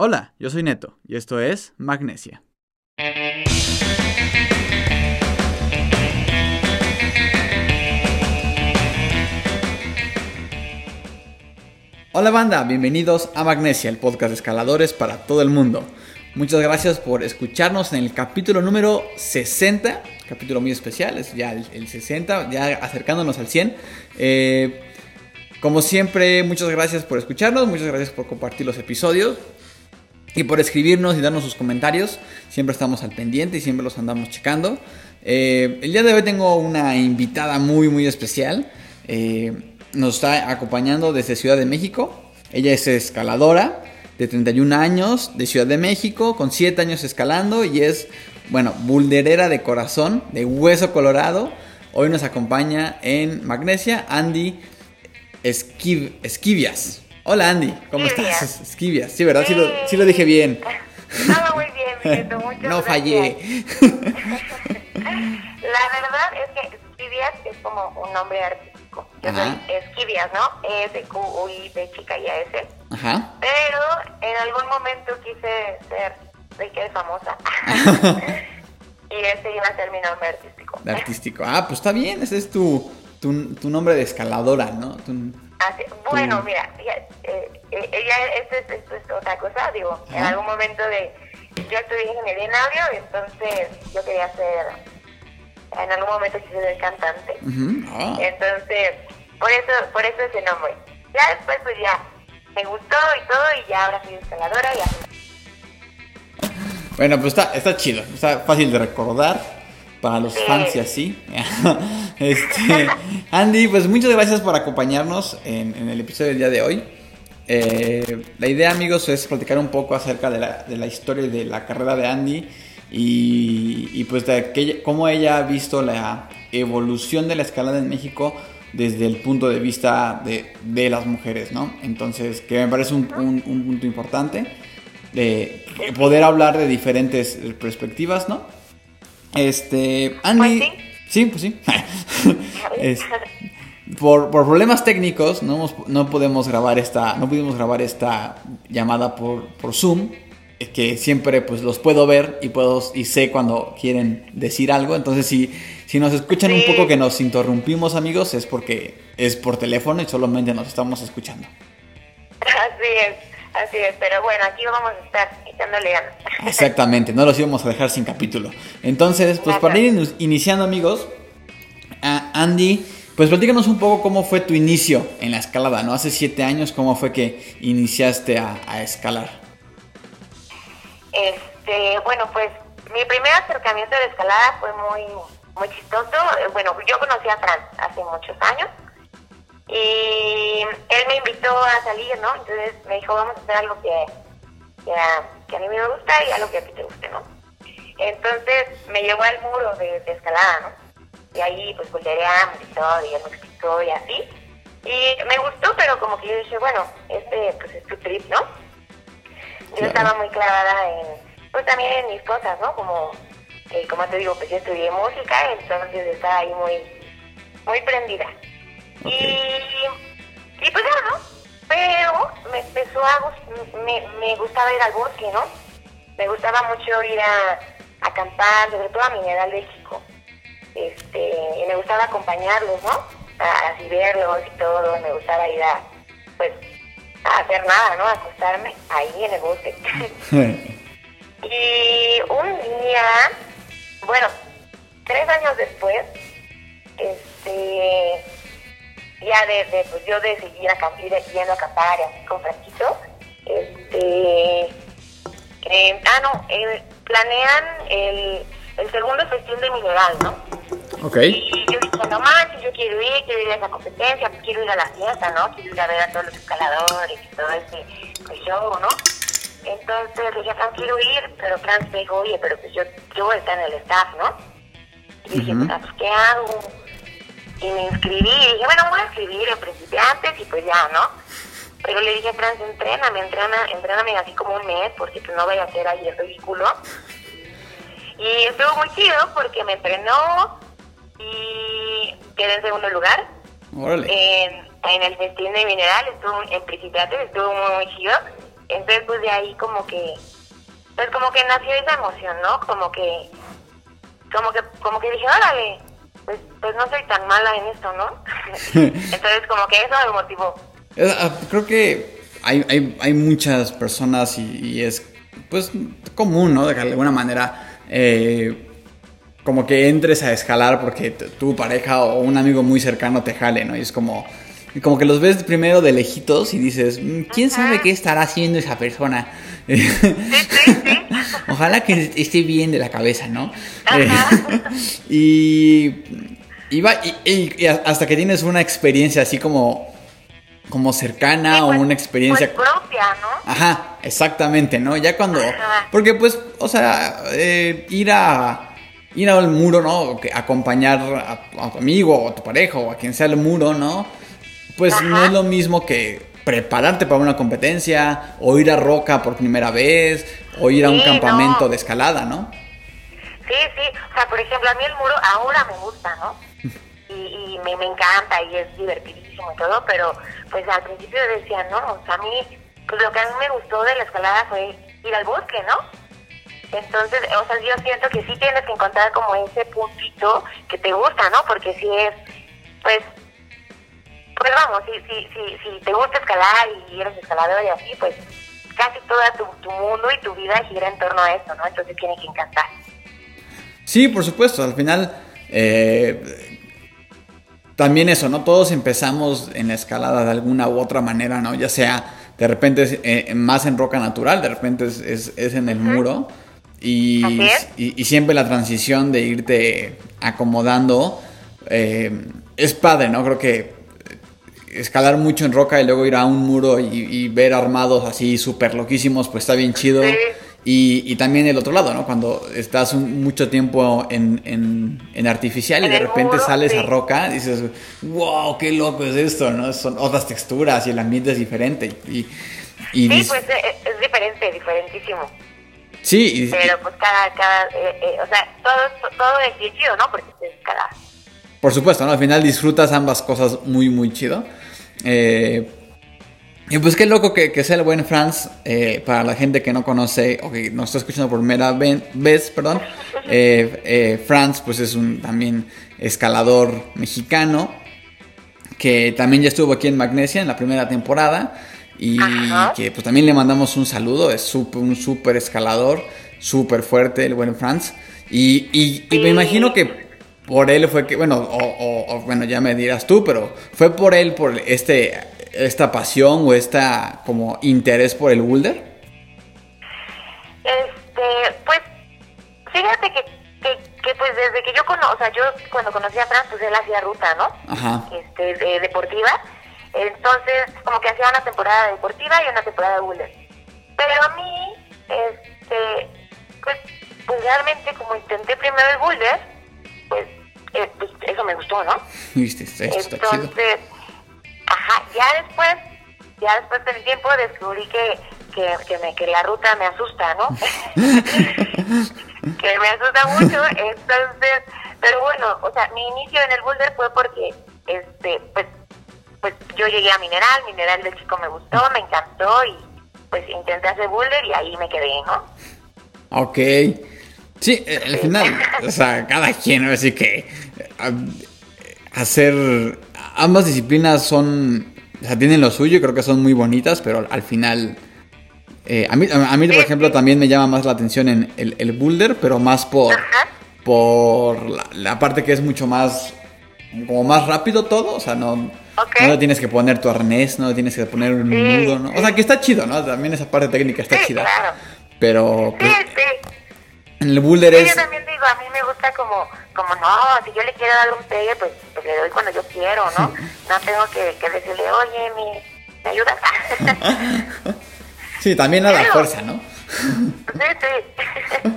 Hola, yo soy Neto y esto es Magnesia. Hola banda, bienvenidos a Magnesia, el podcast de escaladores para todo el mundo. Muchas gracias por escucharnos en el capítulo número 60, capítulo muy especial, es ya el, 60, ya acercándonos al 100. Eh, como siempre, muchas gracias por escucharnos, muchas gracias por compartir los episodios y por escribirnos y darnos sus comentarios. Siempre estamos al pendiente y siempre los andamos checando. Eh, el día de hoy tengo una invitada muy, muy especial. Eh, nos está acompañando desde Ciudad de México. Ella es escaladora de 31 años de Ciudad de México, con 7 años escalando y es, bueno, bulderera de corazón, de hueso colorado. Hoy nos acompaña en Magnesia Andy Esquivias. Hola Andy, ¿cómo estás? Esquivias, sí, ¿verdad? Sí, lo, dije bien. Ah, muy bien, mucho. no fallé. La verdad es que Esquivias es como un nombre artístico. Yo soy Esquivias, ¿no? Es de Q, U, I, de chica y A, S. Ajá. Pero en algún momento quise ser rica y famosa. y ese iba a ser mi nombre artístico. artístico. Ah, pues está bien, ese es tu tu, tu nombre de escaladora, ¿no? Bueno, mira, eh, eh, ella, esto, es, esto, es, otra cosa, digo, en algún momento de, yo estudié ingeniería en audio, entonces yo quería ser, en algún momento quise ser cantante, ah. entonces, por eso, por eso ese nombre. Ya después pues ya me gustó y todo y ya ahora soy escaladora y ya. Bueno, pues está, está chido, está fácil de recordar para los fans y así. este, Andy, pues muchas gracias por acompañarnos en, el episodio del día de hoy. Eh, la idea, amigos, es platicar un poco acerca de la, historia de la carrera de Andy y, pues de cómo ella ha visto la evolución de la escalada en México desde el punto de vista de, las mujeres, ¿no? Entonces, que me parece un, un, un punto importante de poder hablar de diferentes perspectivas, ¿no? Este, Andy. Sí. pues sí. por, problemas técnicos no, no podemos grabar esta, no pudimos grabar esta llamada por, por Zoom, que siempre pues los puedo ver y puedo y sé cuando quieren decir algo. Entonces si, si nos escuchan un poco que nos interrumpimos amigos es porque es por teléfono y solamente nos estamos escuchando. Así es. Así es, pero bueno, aquí vamos a estar Exactamente, no los íbamos a dejar sin capítulo. Entonces, pues para ir iniciando, amigos, Andy, pues platícanos un poco cómo fue tu inicio en la escalada, ¿no? Hace siete años, ¿cómo fue que iniciaste a, escalar? Este, bueno, pues mi primer acercamiento a la escalada fue muy, muy chistoso. Bueno, yo conocí a Fran hace muchos años y él me invitó a salir, ¿no? Entonces me dijo, vamos a hacer algo que, que, a, mí me gusta y algo que a ti te guste, ¿no? Entonces me llevó al muro de, escalada, ¿no? Y ahí pues voltereamos y todo, y él me explicó y así. Y me gustó, pero como que yo dije, bueno, este pues es tu trip, ¿no? Yo estaba muy clavada en, pues también en mis cosas, ¿no? Como, eh, como te digo, pues yo estudié música, entonces estaba ahí muy, muy prendida. Y, y pues ya, ¿no? Me empezó a me, me gustaba ir al bosque, ¿no? Me gustaba mucho ir a, acampar, sobre todo a Mineral de Chico. Este, y me gustaba acompañarlos, ¿no? A, así verlos y todo, me gustaba ir a, pues, a hacer nada, ¿no? A acostarme ahí en el bosque. y un día, bueno, tres años después, este, ya de, pues yo de seguir ir yendo a acampar así con Franquito, este, eh, ah no, eh, planean el, el segundo festín de mineral, ¿no? Ok. Y yo dije, no manches, yo quiero ir, quiero ir a esa competencia, quiero ir a la fiesta, ¿no? Quiero ir a ver a todos los escaladores y todo ese pues, show, ¿no? Entonces le dije, Fran, quiero ir, pero Fran me dijo, oye, pero pues yo, yo voy a estar en el staff, ¿no? Y dije, pues, ¿qué hago? Y me inscribí. Y dije, bueno, voy a escribir en principiantes y pues ya, ¿no? Pero le dije a Franz, entréname, entrena, entréname así como un mes, porque pues no voy a hacer ahí el ridículo. Y estuvo muy chido porque me entrenó y quedé en segundo lugar. En, el festín de mineral, estuvo en principiantes, estuvo muy, chido. Entonces, pues de ahí como que, pues como que nació esa emoción, ¿no? Como que, como que, como que dije, órale, pues, pues no soy tan mala en esto, ¿no? Entonces como que eso me motivó. Ah, creo que hay, hay, hay muchas personas y, es pues común, ¿no? De alguna manera, eh, como que entres a escalar porque tu pareja o un amigo muy cercano te jale, ¿no? Y es como, como que los ves primero de lejitos y dices, mm, ¿quién sabe qué estará haciendo esa persona? Ojalá que esté bien de la cabeza, ¿no? y, y, hasta que tienes una experiencia así como, como cercana o pues, una experiencia pues, propia, ¿no? Ajá, exactamente, ¿no? Ya cuando... Porque pues, o sea, eh, ir a ir al muro, ¿no? Acompañar a, tu amigo o a tu pareja o a quien sea el muro, ¿no? Pues no es lo mismo que prepararte para una competencia o ir a Roca por primera vez o ir a un campamento de escalada, ¿no? Sí, sí. O sea, por ejemplo, a mí el muro ahora me gusta, ¿no? Y, me, me, encanta y es divertidísimo y todo, pero pues al principio decía, no, o sea, a mí, pues lo que a mí me gustó de la escalada fue ir al bosque, ¿no? Entonces, o sea, yo siento que sí tienes que encontrar como ese puntito que te gusta, ¿no? Porque si es, pues, pues vamos, si, si, si, si te gusta escalar y eres escalador y así, pues casi todo tu, mundo y tu vida gira en torno a eso, ¿no? Entonces tiene que encantar. Sí, por supuesto, al final... Eh, también eso, ¿no? Todos empezamos en la escalada de alguna u otra manera, ¿no? Ya sea de repente es, eh, más en roca natural, de repente es, es, en el muro. Y, y, siempre la transición de irte acomodando eh, es padre, ¿no? Creo que escalar mucho en roca y luego ir a un muro y, ver armados así súper loquísimos, pues está bien chido. Y, también el otro lado, ¿no? Cuando estás mucho tiempo en, en, artificial y de repente sales a roca, dices, wow, qué loco es esto, ¿no? Son otras texturas y el ambiente es diferente. Y, sí, pues eh, es diferente, diferentísimo. Sí. Pero pues cada, cada eh, eh, o sea, todo, todo es bien chido, ¿no? Porque es cada... Por supuesto, ¿no? Al final disfrutas ambas cosas muy, muy chido. Eh, y pues qué loco que, sea el buen Franz, para la gente que no conoce o que no está escuchando por primera vez, perdón. Franz pues es un también escalador mexicano que también ya estuvo aquí en Magnesia en la primera temporada y que pues también le mandamos un saludo, es un súper escalador, súper fuerte el buen Franz. Y, y, me imagino que por él fue que, bueno, o, bueno, ya me dirás tú, pero fue por él, por este, esta pasión o esta como interés por el boulder. Este, pues, fíjate que, que, pues desde que yo conozco, o sea, yo cuando conocí a Franz, pues él hacía ruta, ¿no? Ajá. Este, de, deportiva entonces, como que hacía una temporada deportiva y una temporada de boulder. Pero a mí, este, pues, pues realmente como intenté primero el boulder, pues, eh, pues eso me gustó, ¿no? Viste, Entonces, ajá, ya después, ya después del tiempo descubrí que, que, que, me, que la ruta me asusta, ¿no? que me asusta mucho, entonces, pero bueno, o sea, mi inicio en el boulder fue porque, este, pues pues yo llegué a Mineral, Mineral del chico me gustó, me encantó y pues intenté hacer boulder y ahí me quedé, ¿no? Ok. Sí, eh, al final, o sea, cada quien, así que hacer ambas disciplinas son, o sea, tienen lo suyo, creo que son muy bonitas, pero al final, eh, a, mí, a mí, por ejemplo, también me llama más la atención en el, el boulder, pero más por, por la, la, parte que es mucho más, como más rápido todo, o sea, no no le tienes que poner tu arnés, no le tienes que poner un nudo, ¿no? O sea, que está chido, ¿no? También esa parte técnica está chida. Claro. Pero... Pues, sí, sí. En el boulder es... Yo también digo, a mí me gusta como, como no, si yo le quiero dar un pegue, pues, pues le doy cuando yo quiero, ¿no? no tengo que, que decirle, oye, ¿me, ¿me ayudas? sí, también a la fuerza, ¿no? sí, sí.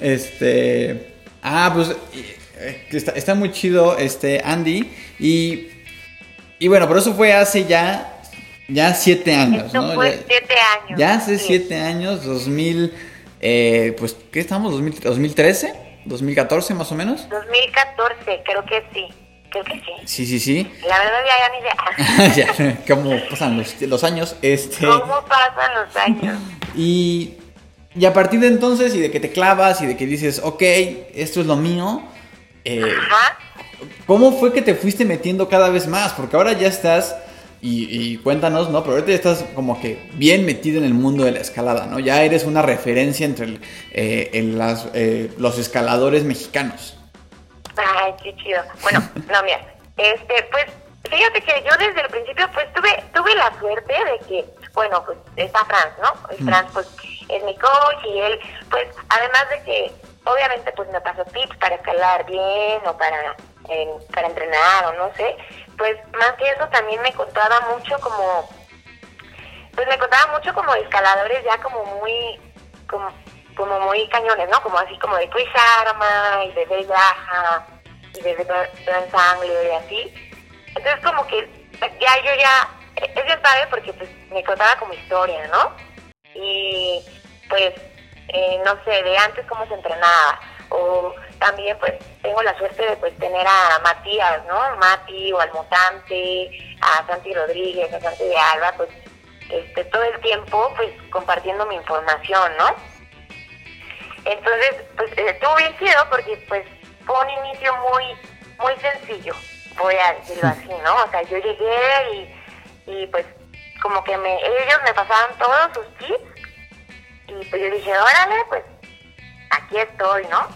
este... Ah, pues... Eh, está, está muy chido, este, Andy. Y y bueno, pero eso fue hace ya, ya siete años, ¿no? Fue ya, siete años. Ya hace siete años, 2000, eh, pues, ¿qué estamos? ¿2013? ¿2014 más o menos? 2014, creo que sí. Creo que sí. Sí, sí, sí. La verdad ya, ya ni idea. ya, cómo pasan los, los años. Este... ¿Cómo pasan los años? Y, y a partir de entonces, y de que te clavas, y de que dices, ok, esto es lo mío, eh, Ajá. ¿cómo fue que te fuiste metiendo cada vez más? Porque ahora ya estás, y, y cuéntanos, ¿no? Pero ahorita estás como que bien metido en el mundo de la escalada, ¿no? Ya eres una referencia entre el, eh, en las, eh, los escaladores mexicanos. Ay, qué chido. Bueno, no, mira, este, pues, fíjate que yo desde el principio, pues, tuve, tuve la suerte de que, bueno, pues, está Franz, ¿no? Y Franz, pues, es mi coach y él, pues, además de que, obviamente, pues, me pasó tips para escalar bien o para, eh, para entrenar o no sé, pues, más que eso también me contaba mucho como, pues, me contaba mucho como escaladores ya como muy, como, como muy cañones, ¿no? Como así como de Chris Arma y de Graham y de Dan Sangler y así. Entonces como que ya yo ya, es bien padre porque pues me contaba como historia, ¿no? Y pues, eh, no sé, de antes cómo se entrenaba. O también pues tengo la suerte de pues tener a Matías, ¿no? Mati o al Mutante, a Santi Rodríguez, a Santi de Alba, pues este, todo el tiempo pues compartiendo mi información, ¿no? Entonces, pues estuvo bien chido porque pues fue un inicio muy, muy sencillo, voy a decirlo así, ¿no? O sea, yo llegué y, y pues como que me, ellos me pasaban todos sus tips y pues yo dije, órale, pues aquí estoy, ¿no?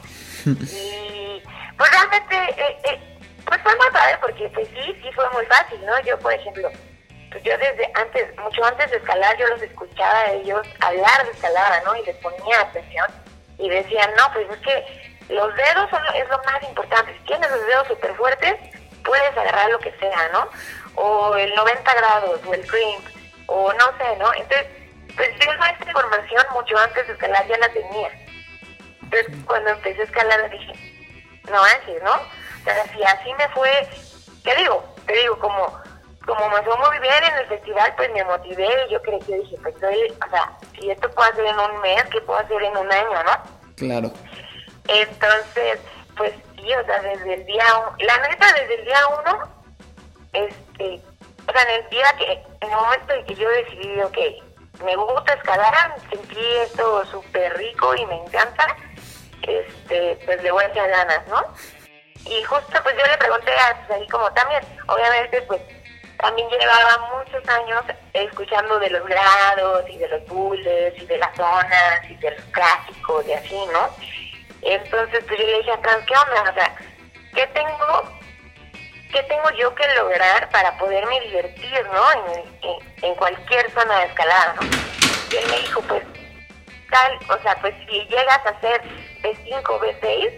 Y pues realmente, eh, eh, pues fue muy padre porque pues sí, sí fue muy fácil, ¿no? Yo, por ejemplo, pues yo desde antes, mucho antes de escalar, yo los escuchaba a ellos hablar de escalada, ¿no? Y les ponía atención y decían, no, pues es que los dedos son, es lo más importante. Si tienes los dedos súper fuertes, puedes agarrar lo que sea, ¿no? O el 90 grados, o el crimp, o no sé, ¿no? Entonces, pues yo esta información mucho antes de escalar ya la tenía. Entonces, cuando empecé a escalar dije, no manches, ¿no? O sea, si así me fue, ¿qué digo? Te digo, como como me fue muy bien en el festival, pues me motivé y yo que dije, pues soy, o sea, si esto puedo hacer en un mes, ¿qué puedo hacer en un año, no? Claro. Entonces, pues sí, o sea, desde el día uno, la neta, desde el día uno, este, o sea, en el día que, en el momento en que yo decidí, ok, me gusta escalar, sentí esto súper rico y me encanta, este, pues le voy a echar ganas, ¿no? Y justo pues yo le pregunté a pues, ahí como también, obviamente pues también llevaba muchos años escuchando de los grados y de los bullets y de las zonas y de los clásicos y así, ¿no? Entonces pues yo le dije a Trans, ¿qué onda? O sea, ¿qué tengo, qué tengo yo que lograr para poderme divertir, ¿no? En, en, cualquier zona de escalada, ¿no? Y él me dijo, pues, tal, o sea, pues si llegas a ser B5 o B6,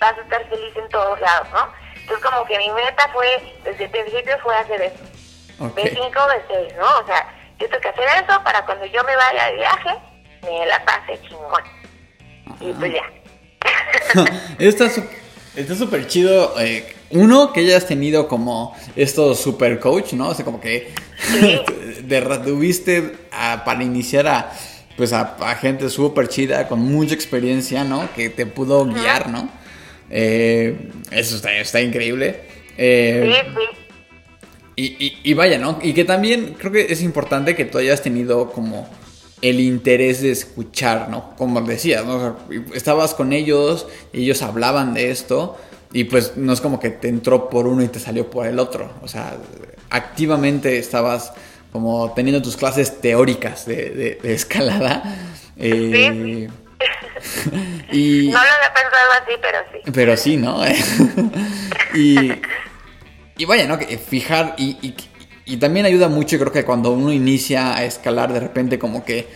vas a estar feliz en todos lados, ¿no? Entonces como que mi meta fue, desde el principio fue hacer eso. Okay. B5 o B6, ¿no? O sea, yo tengo que hacer eso para cuando yo me vaya de viaje, me la pase chingón. Y pues ya. está está súper chido. Eh, uno, que hayas tenido como estos super coach, ¿no? O sea, como que Sí. de, tuviste a- para iniciar a pues a, a gente súper chida con mucha experiencia, ¿no? Que te pudo guiar, ¿no? Eh, eso está, está increíble. Eh, Sí, sí. y, y- y vaya, ¿no? Y que también creo que es importante que tú hayas tenido como el interés de escuchar, ¿no? Como decías, ¿no? O sea, estabas con ellos, ellos hablaban de esto, y pues no es como que te entró por uno y te salió por el otro. O sea, activamente estabas como teniendo tus clases teóricas de, de- de escalada. eh, y, No lo había pensado así, pero sí. pero sí, ¿no? y, y vaya, ¿no? Que fijar y, y, y también ayuda mucho, creo que cuando uno inicia a escalar, de repente como que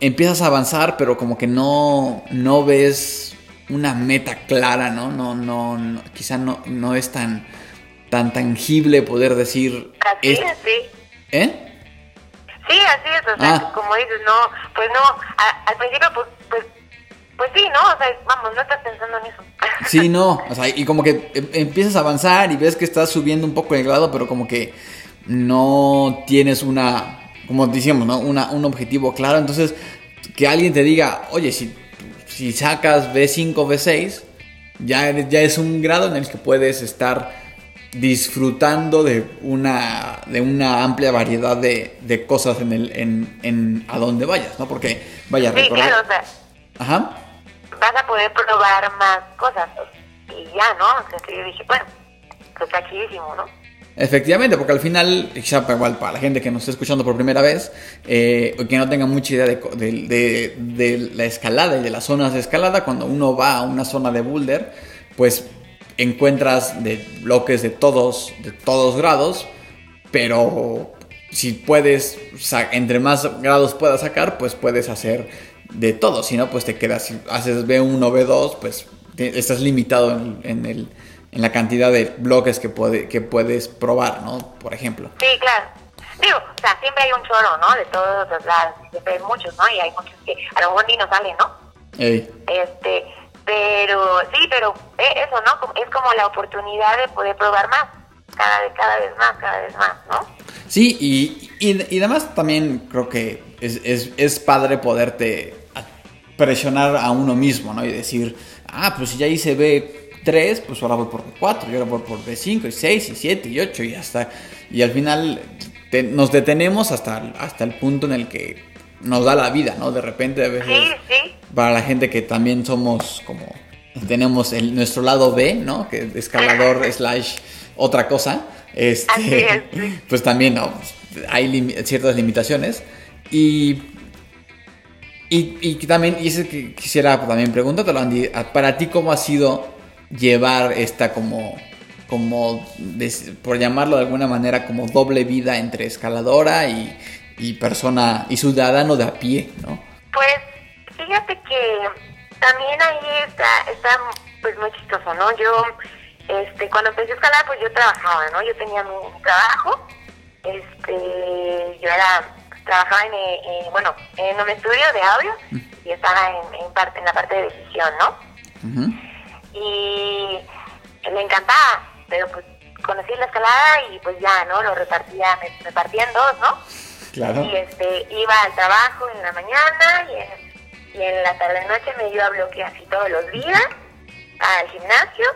empiezas a avanzar, pero como que no, no ves una meta clara, ¿no? No, no, no quizá no, no es tan, tan tangible poder decir... Así es- es, sí. ¿Eh? Sí, así es, o sea, Ah. como dices, no, pues no, a- al principio, pues, pues, pues sí, ¿no? O sea, vamos, no estás pensando en eso. Sí, no, o sea, y como que em- empiezas a avanzar y ves que estás subiendo un poco el grado, pero como que no tienes una, como decíamos, ¿no? Una, un objetivo claro, entonces que alguien te diga, oye, si, si sacas B5, B6, ya, ya es un grado en el que puedes estar disfrutando de una, de una amplia variedad de, de cosas en, el, en, en a donde vayas, ¿no? Porque vaya a Sí, recorrer. claro, o sea, Ajá. vas a poder probar más cosas. Y ya, ¿no? Entonces yo dije, bueno, pues está chidísimo, ¿no? Efectivamente, porque al final, igual para la gente que nos está escuchando por primera vez, eh, o que no tenga mucha idea de, de- de- de la escalada y de las zonas de escalada, cuando uno va a una zona de boulder, pues encuentras de bloques de todos, de todos grados, pero si puedes, entre más grados puedas sacar, pues puedes hacer de todo, si no, pues te quedas, si haces B1 o B2, pues te- estás limitado en, en el, en la cantidad de bloques que, puede, que puedes probar, ¿no? Por ejemplo. Sí, claro. Digo, o sea, siempre hay un choro, ¿no? De todos los lados, siempre hay muchos, ¿no? Y hay muchos que a lo mejor ni nos salen, ¿no? Ey, Este, pero sí, pero eh, eso, ¿no? Es como la oportunidad de poder probar más, cada vez, cada vez más, cada vez más, ¿no? Sí, y, y, y además también creo que es, es, es padre poderte presionar a uno mismo, ¿no? Y decir, ah, pues si ya hice B3, pues ahora voy por B4, y ahora voy por B5, y 6, y 7, y 8, y hasta... Y al final te- nos detenemos hasta, hasta el punto en el que nos da la vida, ¿no? De repente a veces Sí, sí, para la gente que también somos como tenemos el, nuestro lado B, ¿no? Que es escalador slash otra cosa. Este, es, pues también ¿no? hay lim- ciertas limitaciones y y, también y que quisiera también preguntártelo Andy, para ti cómo ha sido llevar esta como como por llamarlo de alguna manera como doble vida entre escaladora y, y persona y ciudadano de a pie, ¿no? Pues fíjate que también ahí está, está pues muy chistoso, ¿no? Yo, este, cuando empecé a escalar, pues yo trabajaba, ¿no? Yo tenía mi, mi trabajo, este, yo era, trabajaba en, bueno, en un estudio de audio y estaba en, en, parte, en la parte de edición, ¿no? Ujú. y me encantaba, pero pues conocí la escalada y pues ya, ¿no? Lo repartía, me, me partía en dos, ¿no? Claro. Y este, iba al trabajo en la mañana y en, y en la tarde-noche me iba a bloque así todos los días al gimnasio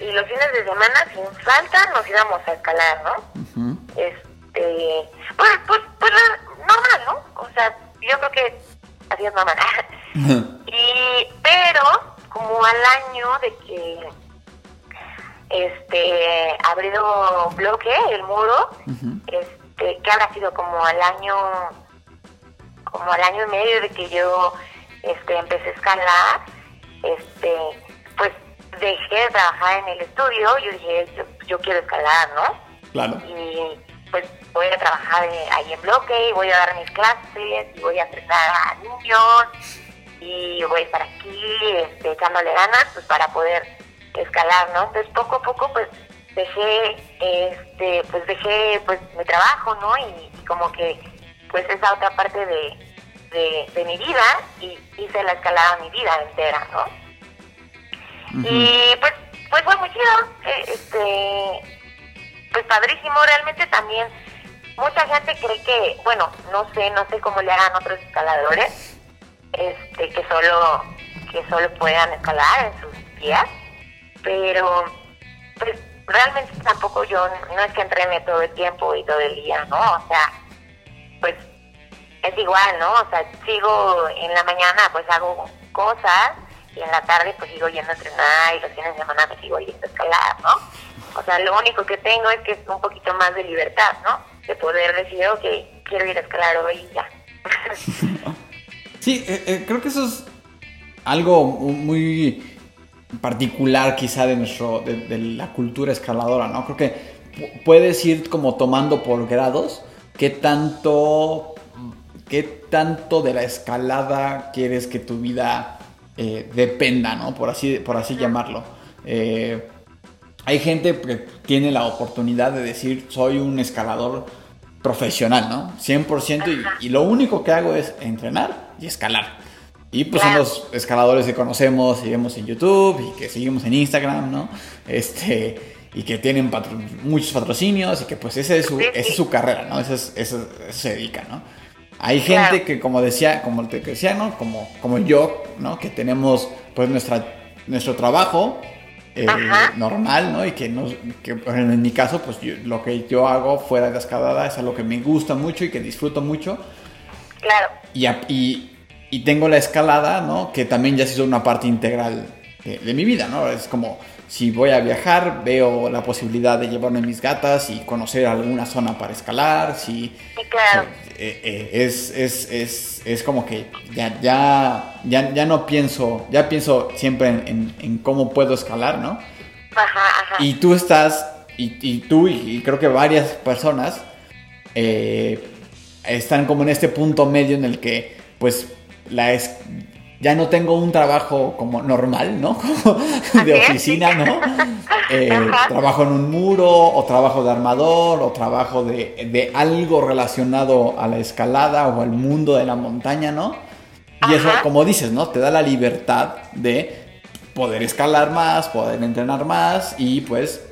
y los fines de semana sin falta nos íbamos a escalar, ¿no? Este, pues, pues, pues normal, ¿no? O sea, yo creo que así es normal. y, pero como al año de que este abrió bloque el muro, este, que habrá sido como al año, como al año y medio de que yo este empecé a escalar, este, pues dejé de trabajar en el estudio, yo dije, yo, yo quiero escalar, ¿no? Claro. y pues voy a trabajar ahí en bloque y voy a dar mis clases y voy a entrenar a niños y voy a estar aquí este, echándole ganas pues para poder escalar, ¿no? Entonces poco a poco pues dejé este pues dejé pues mi trabajo, ¿no? Y, y como que pues esa otra parte de, de, de mi vida y hice la escalada mi vida entera, ¿no? Y pues, pues fue muy chido. eh, Este, pues padrísimo, realmente también. Mucha gente cree que, bueno, no sé, no sé cómo le hagan otros escaladores, este, que solo, que solo puedan escalar en sus días, pero pues realmente tampoco yo, no es que entrene todo el tiempo y todo el día, ¿no? O sea, pues es igual, ¿no? O sea, sigo en la mañana, pues hago cosas y en la tarde pues sigo yendo a entrenar y los fines de semana me sigo yendo a escalar, ¿no? O sea, lo único que tengo es que es un poquito más de libertad, ¿no? De poder decir, ok, quiero ir a escalar hoy y ya. Sí, eh, eh, creo que eso es algo muy particular quizá de nuestro de, de la cultura escaladora, ¿no? Creo que pu- puedes ir como tomando por grados qué tanto qué tanto de la escalada quieres que tu vida eh, dependa, ¿no? Por así por así llamarlo. Eh, hay gente que tiene la oportunidad de decir soy un escalador profesional, ¿no? 100% y, y lo único que hago es entrenar y escalar. Y pues son los escaladores que conocemos y vemos en YouTube y que seguimos en Instagram, ¿no? Este, y que tienen patro- muchos patrocinios y que pues esa es su, esa es su carrera, ¿no? Esa es- eso, eso se dedica, ¿no? Hay gente Claro. que, como decía, como te decía, ¿no? Como, como yo, ¿no? Que tenemos pues nuestra, nuestro trabajo eh, normal, ¿no? Y que, no, que en mi caso, pues lo que yo hago fuera de la escalada es algo que me gusta mucho y que disfruto mucho. Claro. Y, y, y tengo la escalada, ¿no? Que también ya se hizo una parte integral de, de mi vida, ¿no? Es como si voy a viajar, veo la posibilidad de llevarme mis gatas y conocer alguna zona para escalar. Si, claro. Eh, eh, es, es, es, es, como que ya, ya, ya, ya, no pienso, ya pienso siempre en, en, cómo puedo escalar, ¿no? Ajá, ajá. Y tú estás, y, y tú y, creo que varias personas eh, están como en este punto medio en el que pues la es, ya no tengo un trabajo como normal, ¿no? de oficina, ¿no? Eh, trabajo en un muro, o trabajo de armador, o trabajo de, de, algo relacionado a la escalada o al mundo de la montaña, ¿no? Y eso, como dices, ¿no? Te da la libertad de poder escalar más, poder entrenar más y pues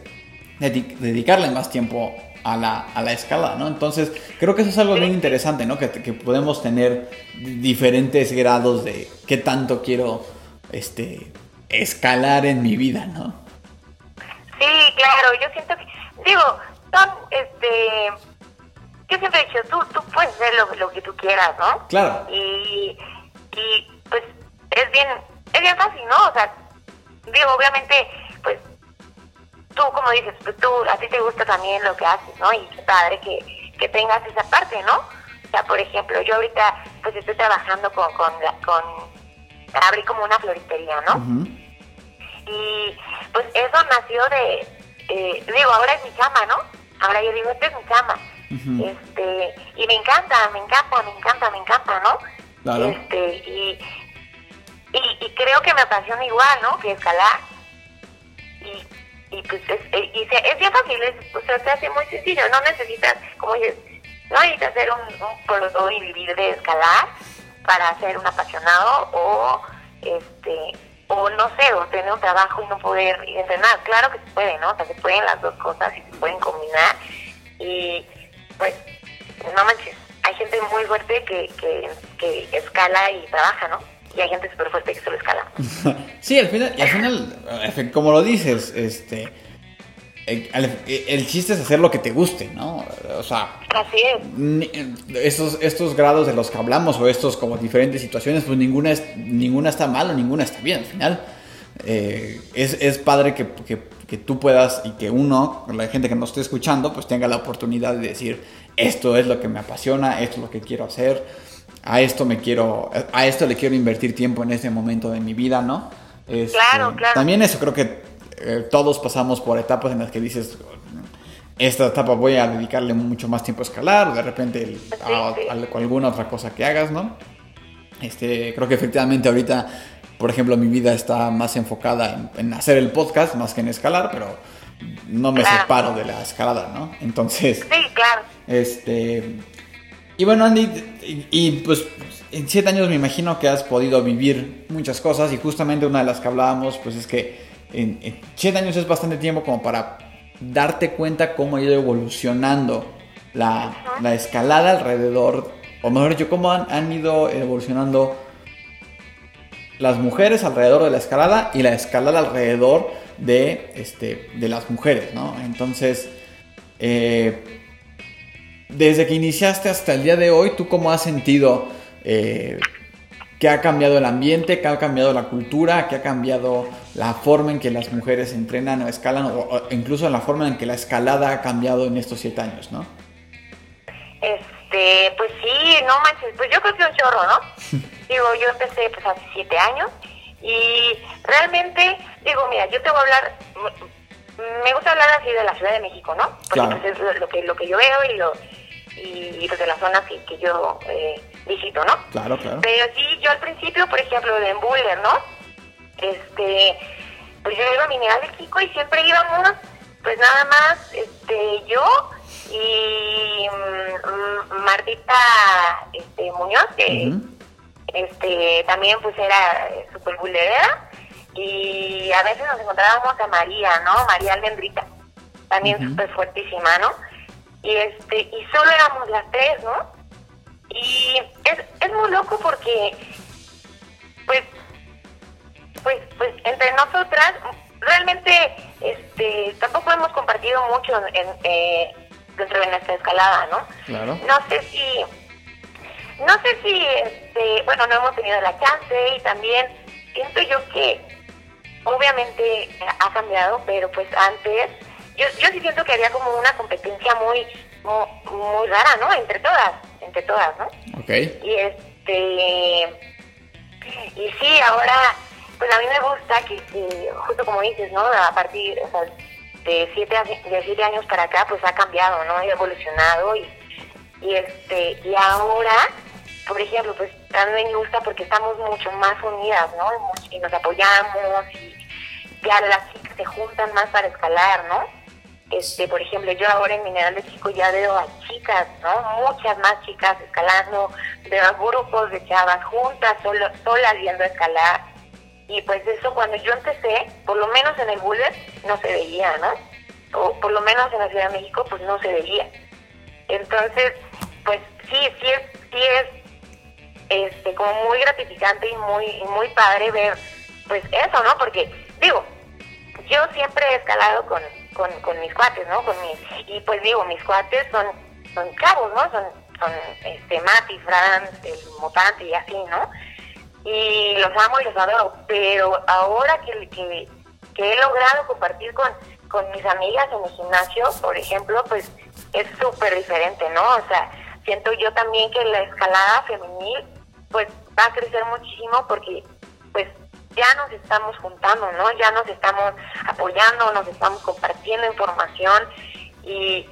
dedicarle más tiempo a la, a la escala, ¿no? Entonces, creo que eso es algo bien interesante, ¿no? Que, que, podemos tener diferentes grados de qué tanto quiero este, escalar en mi vida, ¿no? Sí, claro, yo siento que, digo, son, este, yo siempre he dicho, tú, tú puedes hacer lo, lo que tú quieras, ¿no? Claro. Y, y, pues, es bien, es bien fácil, ¿no? O sea, digo, obviamente, tú, como dices, tú, a ti te gusta también lo que haces, ¿no? Y qué padre que, que tengas esa parte, ¿no? O sea, por ejemplo, yo ahorita, pues estoy trabajando con, con, con abrí como una floristería, ¿no? Y pues eso nació de, eh, digo, ahora es mi chama, ¿no? Ahora yo digo, esta es mi chama. este, y me encanta, me encanta, me encanta, me encanta, ¿no? Claro. Este, y, y, y creo que me apasiona igual, ¿no? Que escalar. Y pues es, eh, y se, es bien fácil, es, o sea, se hace muy sencillo, no necesitas, como dices, no necesitas ser un, un y vivir de escalar para ser un apasionado o este o no sé, o tener un trabajo y no poder ir entrenar. Claro que se puede, ¿no? O sea, se pueden las dos cosas y se pueden combinar. Y pues, no manches, hay gente muy fuerte que, que, que escala y trabaja, ¿no? Y hay gente súper fuerte que solo escala. sí, al final, al final, como lo dices, este el, chiste es hacer lo que te guste, ¿no? O sea, Así es. Estos, estos grados de los que hablamos o estos como diferentes situaciones, pues ninguna, es, ninguna está mal o ninguna está bien. Al final, eh, es, es, padre que, que, que, tú puedas y que uno, la gente que nos esté escuchando, pues tenga la oportunidad de decir, esto es lo que me apasiona, esto es lo que quiero hacer a esto me quiero, a esto le quiero invertir tiempo en este momento de mi vida, ¿no? Este, claro, claro. También eso creo que eh, todos pasamos por etapas en las que dices, esta etapa voy a dedicarle mucho más tiempo a escalar, o de repente a, alguna otra cosa que hagas, ¿no? Este, creo que efectivamente ahorita, por ejemplo, mi vida está más enfocada en, hacer el podcast más que en escalar, pero no me separo de la escalada, ¿no? Entonces, sí, claro. Este, y bueno, Andy, y, pues en siete años me imagino que has podido vivir muchas cosas y justamente una de las que hablábamos, pues es que en, siete años es bastante tiempo como para darte cuenta cómo ha ido evolucionando la, la escalada alrededor, o mejor dicho, cómo han, han, ido evolucionando las mujeres alrededor de la escalada y la escalada alrededor de, este, de las mujeres, ¿no? Entonces, eh, desde que iniciaste hasta el día de hoy, ¿tú cómo has sentido eh, que ha cambiado el ambiente, que ha cambiado la cultura, que ha cambiado la forma en que las mujeres entrenan o escalan, o, incluso la forma en que la escalada ha cambiado en estos siete años, ¿no? Este, pues sí, no manches, pues yo creo que un chorro, ¿no? digo, yo empecé pues hace siete años y realmente, digo, mira, yo te voy a hablar, me gusta hablar así de la Ciudad de México, ¿no? Porque pues, es lo que, lo que yo veo y lo y, pues de las zonas que, que yo eh, visito, ¿no? Claro, claro. Pero sí, yo al principio, por ejemplo, de Embuller, ¿no? Este, pues yo iba a Mineral de Kiko y siempre íbamos, pues nada más, este, yo y mm, Martita este, Muñoz, que este, también pues era súper bullerera, y a veces nos encontrábamos a María, ¿no? María Almendrita, también súper fuertísima, ¿no? Y este y solo éramos las tres, ¿no? Y es, es muy loco porque pues pues pues entre nosotras realmente este, tampoco hemos compartido mucho en, eh, dentro de nuestra escalada, ¿no? Claro. No sé si, no sé si, este, bueno, no hemos tenido la chance y también siento yo que obviamente ha cambiado, pero pues antes, yo, yo sí siento que había como una competencia muy, muy, muy rara, ¿no? Entre todas, entre todas, ¿no? Ok. Y este, y sí, ahora, pues a mí me gusta que, que justo como dices, ¿no? A partir, o sea, de siete, a- de siete años para acá, pues ha cambiado, ¿no? Ha evolucionado y, y este, y ahora, por ejemplo, pues a mí me gusta porque estamos mucho más unidas, ¿no? Y nos apoyamos y ya las chicas se juntan más para escalar, ¿no? Este, por ejemplo, yo ahora en Mineral de Chico ya veo a chicas, ¿no? Muchas más chicas escalando, veo a grupos de chavas juntas, solo, solas yendo a escalar. Y pues eso cuando yo empecé, por lo menos en el Bullet, no se veía, ¿no? O por lo menos en la Ciudad de México, pues no se veía. Entonces, pues sí, sí es, sí es este, como muy gratificante y muy, y muy padre ver, pues eso, ¿no? Porque, digo, yo siempre he escalado con, con, con mis cuates, ¿no? Con mis, y pues digo, mis cuates son, son chavos, ¿no? Son, son este, Mati, Franz, el Mutante y así, ¿no? Y los amo y los adoro, pero ahora que, que, que he logrado compartir con, con mis amigas en el gimnasio, por ejemplo, pues es súper diferente, ¿no? O sea, siento yo también que la escalada femenil, pues va a crecer muchísimo porque, ya nos estamos juntando, ¿no? Ya nos estamos apoyando, nos estamos compartiendo información y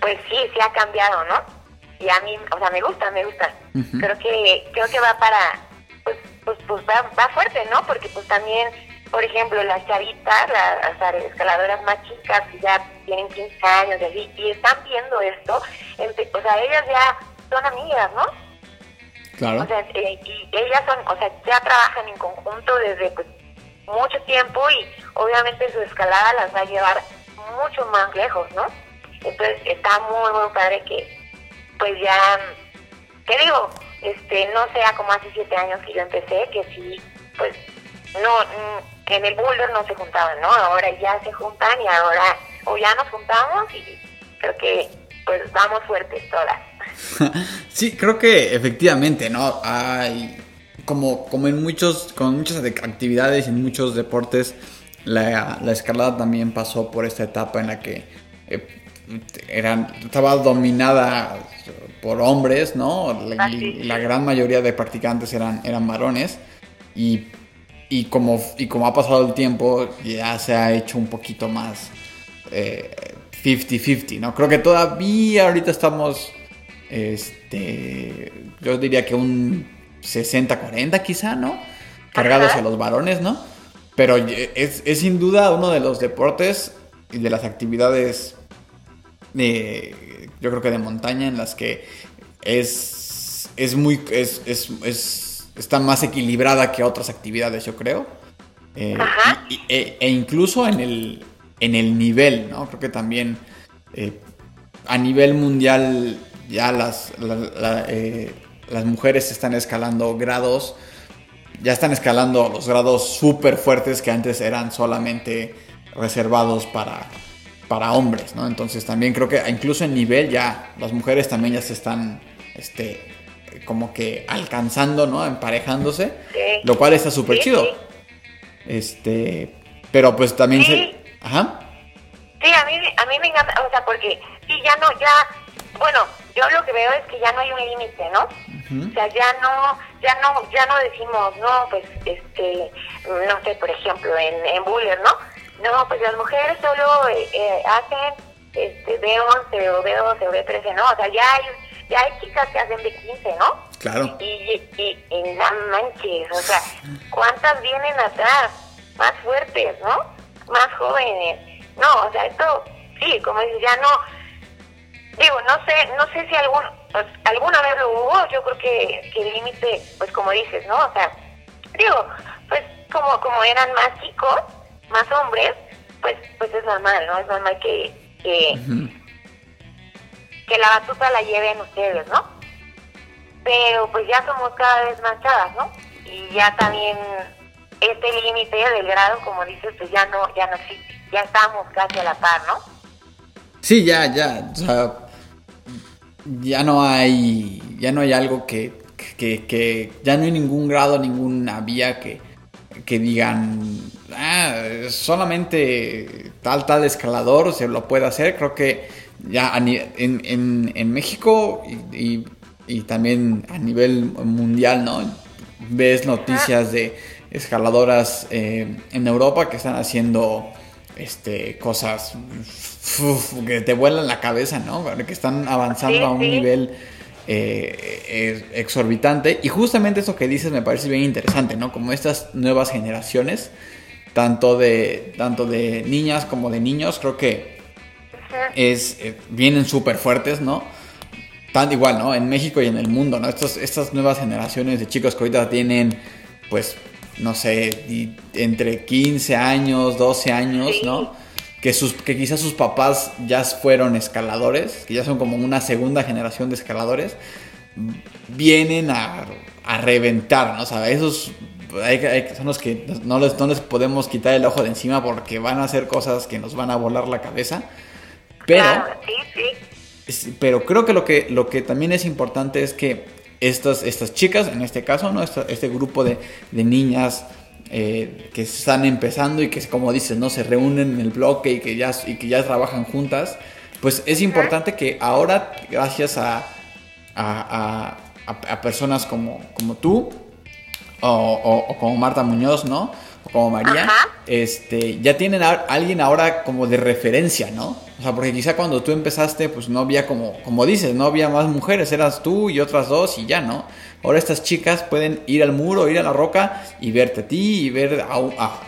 pues sí, sí ha cambiado, ¿no? Y a mí, o sea, me gusta, me gusta. Creo que creo que va para pues pues pues va, va fuerte, ¿no? Porque pues también, por ejemplo, las chavitas, las, las escaladoras más chicas que ya tienen 15 años y así, y están viendo esto, o sea, ellas ya son amigas, ¿no? Claro. O sea, eh, y ellas son, o sea, ya trabajan en conjunto desde pues, mucho tiempo y obviamente su escalada las va a llevar mucho más lejos, ¿no? Entonces está muy, muy padre que, pues ya, ¿qué digo? Este, no sea como hace siete años que yo empecé, que sí, pues, no, en el boulder no se juntaban, ¿no? Ahora ya se juntan y ahora, o ya nos juntamos y creo que, pues, vamos fuertes todas. Sí, creo que efectivamente, ¿no? Hay como, como en muchos, con muchas de- actividades, en muchos deportes, la, la escalada también pasó por esta etapa en la que eh, eran, estaba dominada por hombres, ¿no? La, Ah, y la gran mayoría de practicantes eran, eran varones y, y, como, y como ha pasado el tiempo, ya se ha hecho un poquito más eh, 50-50, ¿no? Creo que todavía ahorita estamos, este, yo diría que un 60-40 quizá, ¿no? Cargados Ajá. a los varones, ¿no? Pero es, es sin duda uno de los deportes y de las actividades, de, yo creo que de montaña, en las que es, es muy, es, es, es- está más equilibrada que otras actividades, yo creo. Eh, Ajá. y- e, e incluso en el, en el nivel, ¿no? Creo que también eh, a nivel mundial ya las, la- la, eh, las mujeres están escalando grados, ya están escalando los grados súper fuertes que antes eran solamente reservados para, para hombres, ¿no? Entonces también creo que incluso en nivel ya las mujeres también ya se están, este, como que alcanzando, ¿no? Emparejándose, Sí. lo cual está súper Sí, chido. sí. Este, pero pues también Sí. se... Ajá. Sí, a mí, a mí me encanta, o sea, porque sí, ya no, ya, bueno, yo lo que veo es que ya no hay un límite, ¿no? O sea, ya no, ya no, ya no decimos, no, pues, este, no sé, por ejemplo, en, en Buller, ¿no? No, pues las mujeres solo eh, eh, hacen este, B11 o B12 o B13, ¿no? O sea, ya hay, ya hay chicas que hacen B15, ¿no? Claro. Y, y, y no manches, o sea, ¿cuántas vienen atrás? Más fuertes, ¿no? Más jóvenes. No, o sea, esto, sí, como dices, ya no, digo, no sé, no sé si algún, pues, alguna vez lo hubo, yo creo que, que el límite, pues como dices, ¿no? O sea, digo, pues como, como eran más chicos, más hombres, pues, pues es normal, ¿no? Es normal que, que, que la batuta la lleven ustedes, ¿no? Pero pues ya somos cada vez más chavas, ¿no? Y ya también este límite del grado, como dices, pues ya no, ya no existe, ya estamos casi a la par, ¿no? Sí, ya, ya, o sea, ya no hay, ya no hay algo que, que, que ya no hay ningún grado, ninguna vía que, que digan, ah, solamente tal, tal escalador se lo puede hacer. Creo que ya en, en, en México y, y, también a nivel mundial, ¿no? Ves noticias de escaladoras eh, en Europa que están haciendo este, cosas que te vuelan la cabeza, ¿no? Que están avanzando a un nivel eh, exorbitante. Y justamente eso que dices me parece bien interesante, ¿no? Como estas nuevas generaciones, tanto de, tanto de niñas como de niños, creo que es, eh, vienen súper fuertes, ¿no? Tan igual, ¿no? En México y en el mundo, ¿no? Estos, estas nuevas generaciones de chicos que ahorita tienen, pues, no sé, entre 15 años, 12 años, ¿no? Que, sus, que quizás sus papás ya fueron escaladores, que ya son como una segunda generación de escaladores, vienen a, a reventar, ¿no? O sea, esos son los que no les, no les podemos quitar el ojo de encima porque van a hacer cosas que nos van a volar la cabeza. Pero, pero creo que lo, que lo que también es importante es que estas, estas chicas, en este caso, ¿no? este, este grupo de, de niñas eh, que están empezando y que, como dices, ¿no? se reúnen en el bloque y que ya, y que ya trabajan juntas, pues es importante que ahora, gracias a, a, a, personas como, como tú o, o, como Marta Muñoz, ¿no? Como María, este, ya tienen a alguien ahora como de referencia, ¿no? O sea, porque quizá cuando tú empezaste, pues no había como, como dices, no había más mujeres, eras tú y otras dos y ya, ¿no? Ahora estas chicas pueden ir al muro, ir a la roca y verte a ti y ver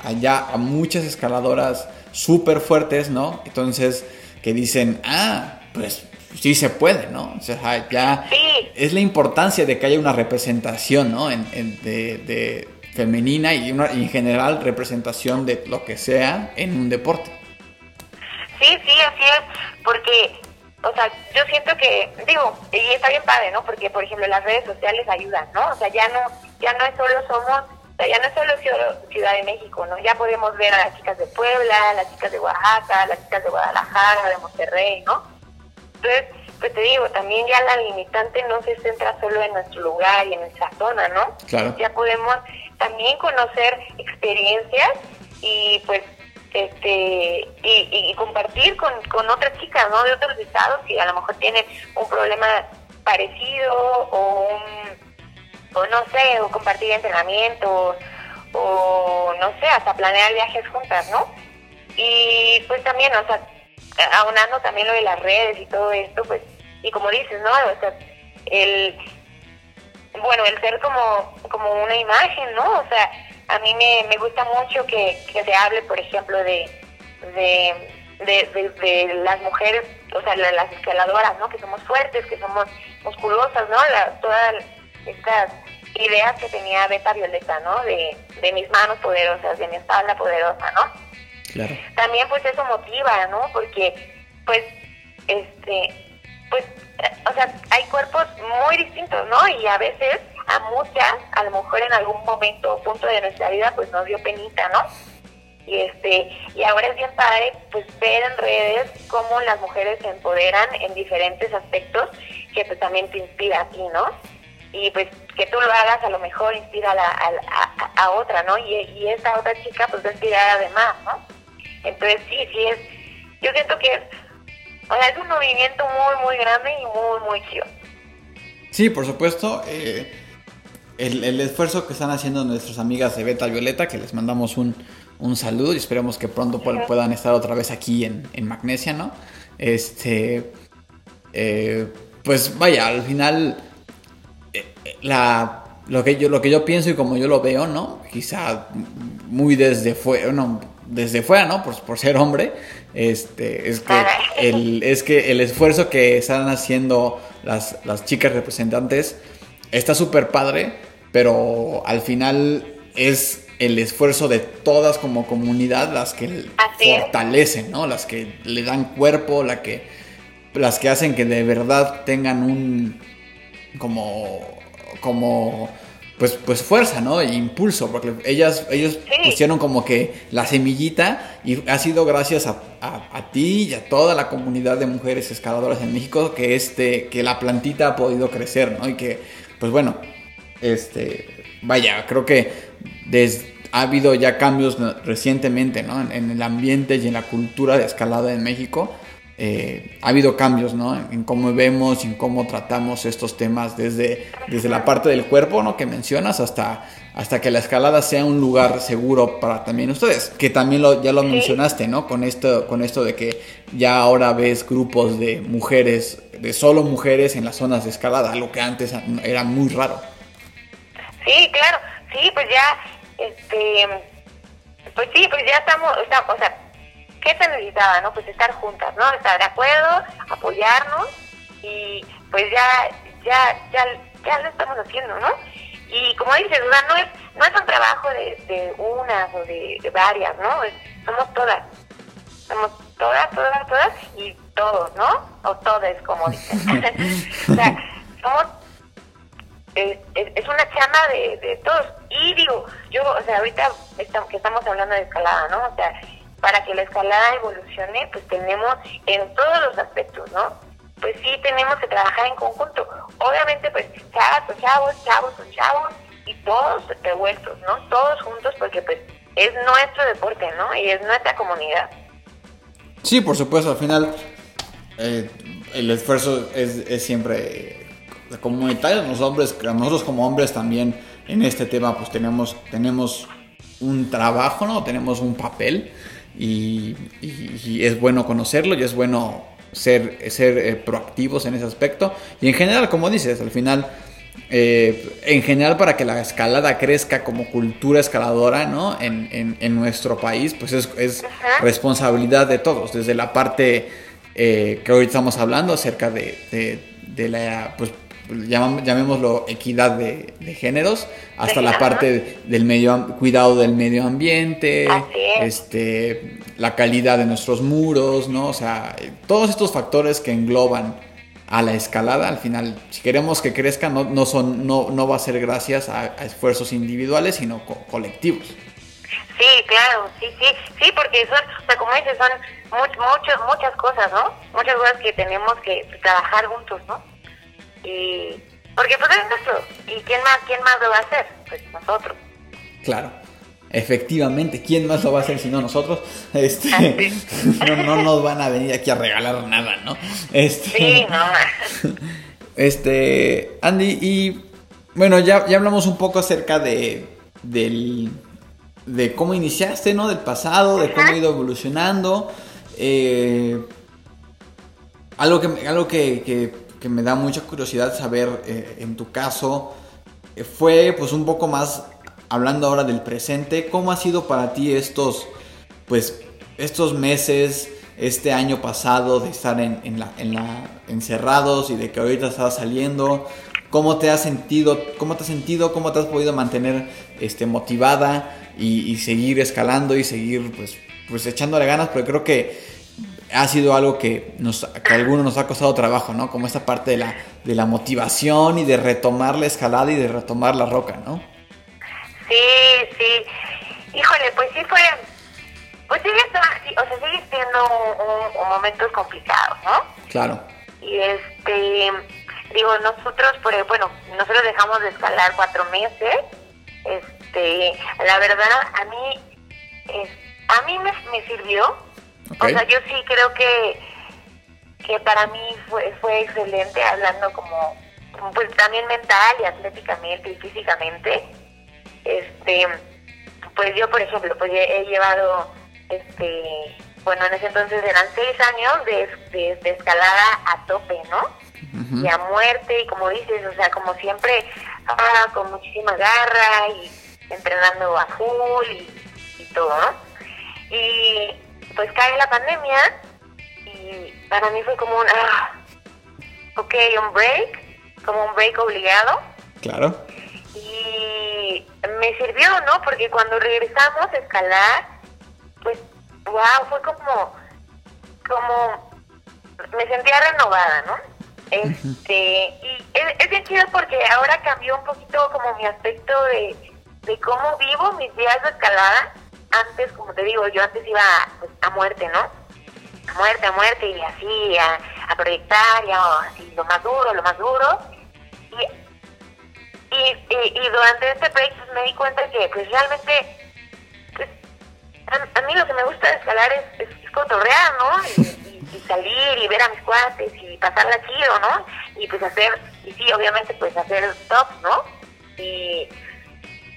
allá a muchas escaladoras súper fuertes, ¿no? Entonces, que dicen, ah, pues sí se puede, ¿no? O sea, ya es la importancia de que haya una representación, ¿no? En, de, femenina y, una, y en general representación de lo que sea en un deporte. Sí, sí, así es, porque, o sea, yo siento que, digo, y está bien padre, ¿no? Porque, por ejemplo, las redes sociales ayudan, ¿no? O sea, ya no, ya no es solo somos, o sea, ya no es solo Ciudad de México, ¿no? Ya podemos ver a las chicas de Puebla, las chicas de Oaxaca, las chicas de Guadalajara, de Monterrey, ¿no? Entonces, pues te digo, también ya la limitante no se centra solo en nuestro lugar y en nuestra zona, ¿no? Claro. Ya podemos también conocer experiencias y pues este y, compartir con, con otras chicas no de otros estados que a lo mejor tienen un problema parecido o un, o no sé o compartir entrenamientos o no sé hasta planear viajes juntas no y pues también o sea aunando también lo de las redes y todo esto pues y como dices no o sea el bueno el ser como como una imagen no o sea a mí me, me gusta mucho que, que se hable, por ejemplo, de, de, de, las mujeres, o sea, las escaladoras, ¿no? Que somos fuertes, que somos musculosas, ¿no? todas estas ideas que tenía Beta Violeta, ¿no? De, de mis manos poderosas, de mi espalda poderosa, ¿no? Claro. También pues eso motiva, ¿no? Porque pues este pues o sea, hay cuerpos muy distintos, ¿no? Y a veces a muchas, a lo mejor en algún momento o punto de nuestra vida, pues nos dio penita, ¿no? Y este, y ahora es bien padre, pues ver en redes cómo las mujeres se empoderan en diferentes aspectos que pues también te inspira a ti, ¿no? Y pues que tú lo hagas a lo mejor inspira a, la, a, a, otra, ¿no? Y, y esa otra chica pues va a inspirar además, ¿no? Entonces sí, sí es, yo siento que es, o sea, es un movimiento muy, muy grande y muy, muy chido. Sí, por supuesto. Eh, el, esfuerzo que están haciendo nuestras amigas de Beta Violeta, que les mandamos un, un saludo y esperemos que pronto puedan estar otra vez aquí en, en Magnesia, ¿no? Este. Eh, pues vaya, al final. Eh, la, lo, que yo, lo que yo pienso y como yo lo veo, ¿no? Quizá muy desde fuera, no, desde fuera, ¿no? Por, por ser hombre, este, es que el, es que el esfuerzo que están haciendo las, las chicas representantes está súper padre, pero al final es el esfuerzo de todas como comunidad las que fortalecen, ¿no? Las que le dan cuerpo, la que, las que hacen que de verdad tengan un como como pues, pues fuerza, ¿no? E impulso, porque ellas, ellos pusieron como que la semillita y ha sido gracias a, a, ti y a toda la comunidad de mujeres escaladoras en México que, este, que la plantita ha podido crecer, ¿no? Y que, pues bueno, este, vaya, creo que desde ha habido ya cambios recientemente ¿no? en, el ambiente y en la cultura de escalada en México. Eh, ha habido cambios ¿no? en cómo vemos y en cómo tratamos estos temas desde, desde la parte del cuerpo ¿no? que mencionas hasta, hasta que la escalada sea un lugar seguro para también ustedes, que también lo, ya lo mencionaste, ¿no? Con esto, con esto de que ya ahora ves grupos de mujeres, de solo mujeres en las zonas de escalada, lo que antes era muy raro. Sí, claro, sí, pues ya este, pues sí, pues ya estamos, o sea, ¿qué se necesitaba, no? Pues estar juntas, ¿no? Estar de acuerdo, apoyarnos y pues ya, ya, ya, ya lo estamos haciendo, ¿no? Y como dices, o no es, no es un trabajo de, de unas o de, varias, ¿no? somos todas, somos todas, todas, todas y todos, ¿no? O todas, como dicen. o sea, somos es, una chama de, de, todos. Y digo, yo, o sea, ahorita estamos, que estamos hablando de escalada, ¿no? O sea, para que la escalada evolucione, pues tenemos en todos los aspectos, ¿no? Pues sí tenemos que trabajar en conjunto. Obviamente, pues chavos son chavos, chavos son chavos, y todos revueltos, ¿no? Todos juntos, porque pues es nuestro deporte, ¿no? Y es nuestra comunidad. Sí, por supuesto, al final eh, el esfuerzo es, es siempre comunitario, los hombres, nosotros como hombres también en este tema pues tenemos, tenemos un trabajo, ¿no? Tenemos un papel y, es bueno conocerlo y es bueno ser, ser eh, proactivos en ese aspecto. Y en general, como dices, al final, eh, en general para que la escalada crezca como cultura escaladora, ¿no? En, en, nuestro país, pues es, es responsabilidad de todos, desde la parte eh, que hoy estamos hablando acerca de, de, de la, pues llamémoslo equidad de, géneros, hasta la parte del medio cuidado del medio ambiente, este la calidad de nuestros muros, ¿no? O sea, todos estos factores que engloban a la escalada, al final, si queremos que crezca, no, no, son, no, no va a ser gracias a, esfuerzos individuales, sino colectivos. Sí, claro, sí, sí, sí, porque son, o sea, como dices, son muchas muchas cosas, ¿no? Muchas cosas que tenemos que trabajar juntos, ¿no? Y, porque pues es nuestro. ¿Y quién más, quién más lo va a hacer? Pues nosotros. Claro. Efectivamente, ¿quién más lo va a hacer si no nosotros? Este, no, no, nos van a venir aquí a regalar nada, ¿no? Este, sí, no. Este, Andy, y bueno, ya, ya hablamos un poco acerca de, del, de cómo iniciaste, ¿no? Del pasado, de cómo ha ido evolucionando. Eh, algo que, algo que que me da mucha curiosidad saber eh, en tu caso eh, fue pues un poco más hablando ahora del presente, ¿cómo ha sido para ti estos pues estos meses, este año pasado de estar en, en la, encerrados y de que ahorita estás saliendo? ¿Cómo te has sentido? ¿Cómo te has sentido? ¿Cómo te has podido mantener este, motivada y, y seguir escalando y seguir pues, pues echándole ganas? Porque creo que ha sido algo que, nos, a algunos nos ha costado trabajo, ¿no? Como esta parte de la, de la motivación y de retomar la escalada y de retomar la roca, ¿no? Sí, sí. Híjole, pues sí fue, pues sigue, o sea, sigue siendo un, momentos complicados, ¿no? Claro. Y este, digo, nosotros, por, bueno, nosotros dejamos de escalar cuatro meses. Este, la verdad, a mí, es, a mí me, me sirvió o sea, yo sí creo que, que para mí fue, fue excelente hablando como, pues también mental y atléticamente y físicamente. Este, pues yo, por ejemplo, pues he, llevado, este, bueno, en ese entonces eran seis años de, de, escalada a tope, ¿no? Y a muerte, y como dices, o sea, como siempre, ah, con muchísima garra y entrenando a full y, y todo, ¿no? Y pues cae la pandemia y para mí fue como un, ah, ok, un break, como un break obligado. Claro. Y me sirvió, ¿no? Porque cuando regresamos a escalar, pues, wow, fue como, como, me sentía renovada, ¿no? Este, y es, es bien chido porque ahora cambió un poquito como mi aspecto de, de cómo vivo mis días de escalada. Antes, como te digo, yo antes iba pues, a muerte, ¿no? A muerte, a muerte, y así, a, a proyectar, y así, lo más duro, lo más duro. Y, y, y, y durante este proyecto me di cuenta que, pues realmente, pues, a, a mí lo que me gusta de escalar es, es, cotorrear, ¿no? Y salir y ver a mis cuates y pasarla chido, ¿no? Y pues hacer, y sí, obviamente, pues hacer tops, ¿no? Y,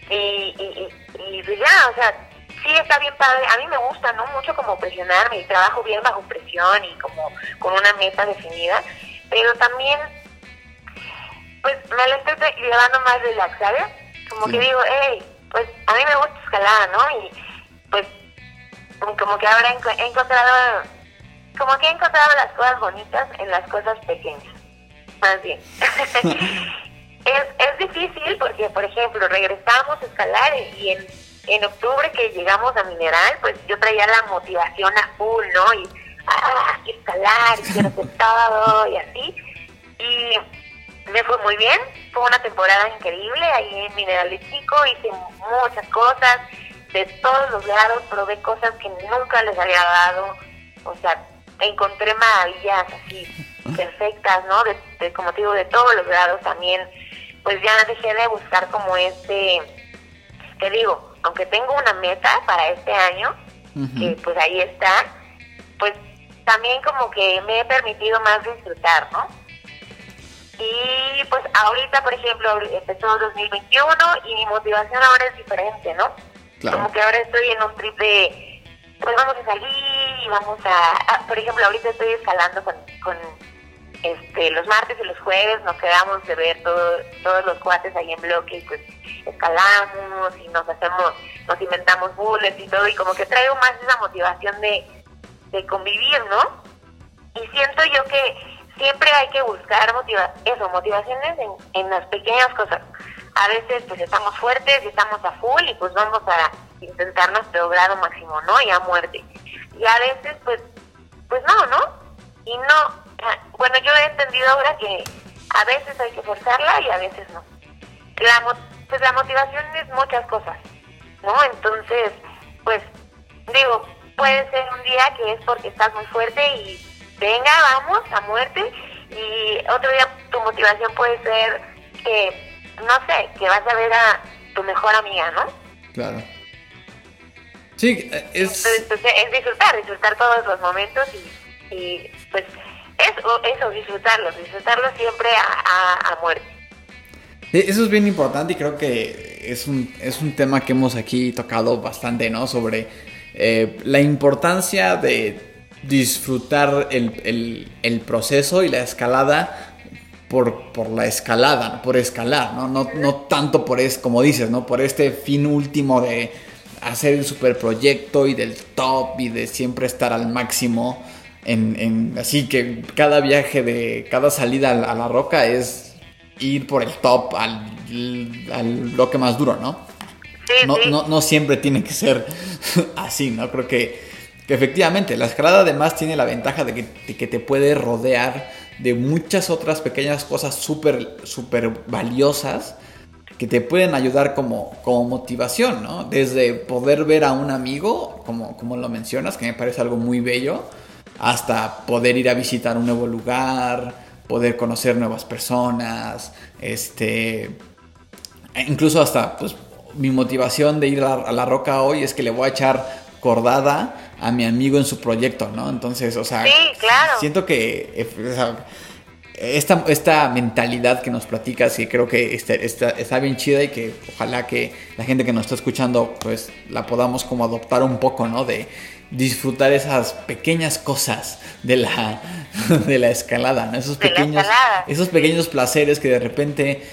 y, y, y, y pues ya, o sea, sí está bien padre. A mí me gusta, ¿no? Mucho como presionarme y trabajo bien bajo presión y como con una meta definida, pero también, pues me la estoy llevando más relax, ¿sabes? Como Sí. que digo, hey, pues a mí me gusta escalar, ¿no? Y pues como que ahora he encontrado, como que he encontrado las cosas bonitas en las cosas pequeñas, más bien. es, es difícil porque, por ejemplo, regresamos a escalar y en, en octubre que llegamos a Mineral, pues yo traía la motivación a full, ¿no? Y, ah, quiero escalar, y quiero hacer todo y así. Y me fue muy bien, fue una temporada increíble ahí en Mineral de Chico, hice muchas cosas de todos los lados, probé cosas que nunca les había dado, o sea, encontré maravillas así perfectas, ¿no? De, como te digo, de todos los lados también, pues ya dejé de buscar como este, te digo, aunque tengo una meta para este año, que pues ahí está, pues también como que me he permitido más disfrutar, ¿no? Y pues ahorita, por ejemplo, empezó 2021 y mi motivación ahora es diferente, ¿no? Claro. Como que ahora estoy en un trip de, pues vamos a salir y vamos a, ah, por ejemplo, ahorita estoy escalando con, con este, los martes y los jueves, nos quedamos de ver todo, todos los cuates ahí en bloque y pues escalamos y nos hacemos, nos inventamos bullets y todo y como que traigo más esa motivación de, de convivir, ¿no? Y siento yo que siempre hay que buscar motiva eso, motivaciones en, en las pequeñas cosas. A veces pues estamos fuertes y estamos a full y pues vamos a intentar nuestro grado máximo, ¿no? Y a muerte. Y a veces pues, pues no, ¿no? Y no, bueno, yo he entendido ahora que a veces hay que forzarla y a veces no. La, pues la motivación es muchas cosas, ¿no? Entonces, pues digo, puede ser un día que es porque estás muy fuerte y venga, vamos a muerte, y otro día tu motivación puede ser que, no sé, que vas a ver a tu mejor amiga, ¿no? Claro. Sí, eh, es... Entonces, pues, es disfrutar, disfrutar todos los momentos y, y pues eso, eso, disfrutarlos, disfrutarlos siempre a, a, muerte. Eso es bien importante y creo que es un, es un tema que hemos aquí tocado bastante, ¿no? Sobre eh, la importancia de disfrutar el, el- el proceso y la escalada por, por la escalada, ¿no? por escalar, ¿no? No, no tanto por es, como dices, ¿no? Por este fin último de hacer el superproyecto y del top y de siempre estar al máximo. En, en- así que cada viaje de cada salida a la, a la roca es ir por el top al, al bloque más duro, ¿no? Sí, No, sí. no, no siempre tiene que ser así, ¿no? Creo que, que efectivamente la escalada además tiene la ventaja de que, de que te puede rodear de muchas otras pequeñas cosas súper, súper valiosas que te pueden ayudar como, como motivación, ¿no? Desde poder ver a un amigo, como, como lo mencionas, que me parece algo muy bello, hasta poder ir a visitar un nuevo lugar, poder conocer nuevas personas, este, e incluso hasta, pues, mi motivación de ir a, a la roca hoy es que le voy a echar cordada a mi amigo en su proyecto, ¿no? Entonces, o sea, Sí, claro. siento que eh, o sea, esta, esta mentalidad que nos platicas y creo que está, está, está bien chida y que ojalá que la gente que nos está escuchando pues la podamos como adoptar un poco, ¿no? De disfrutar esas pequeñas cosas de la, de la escalada, ¿no? Esos De pequeños, escalada. esos pequeños placeres que de repente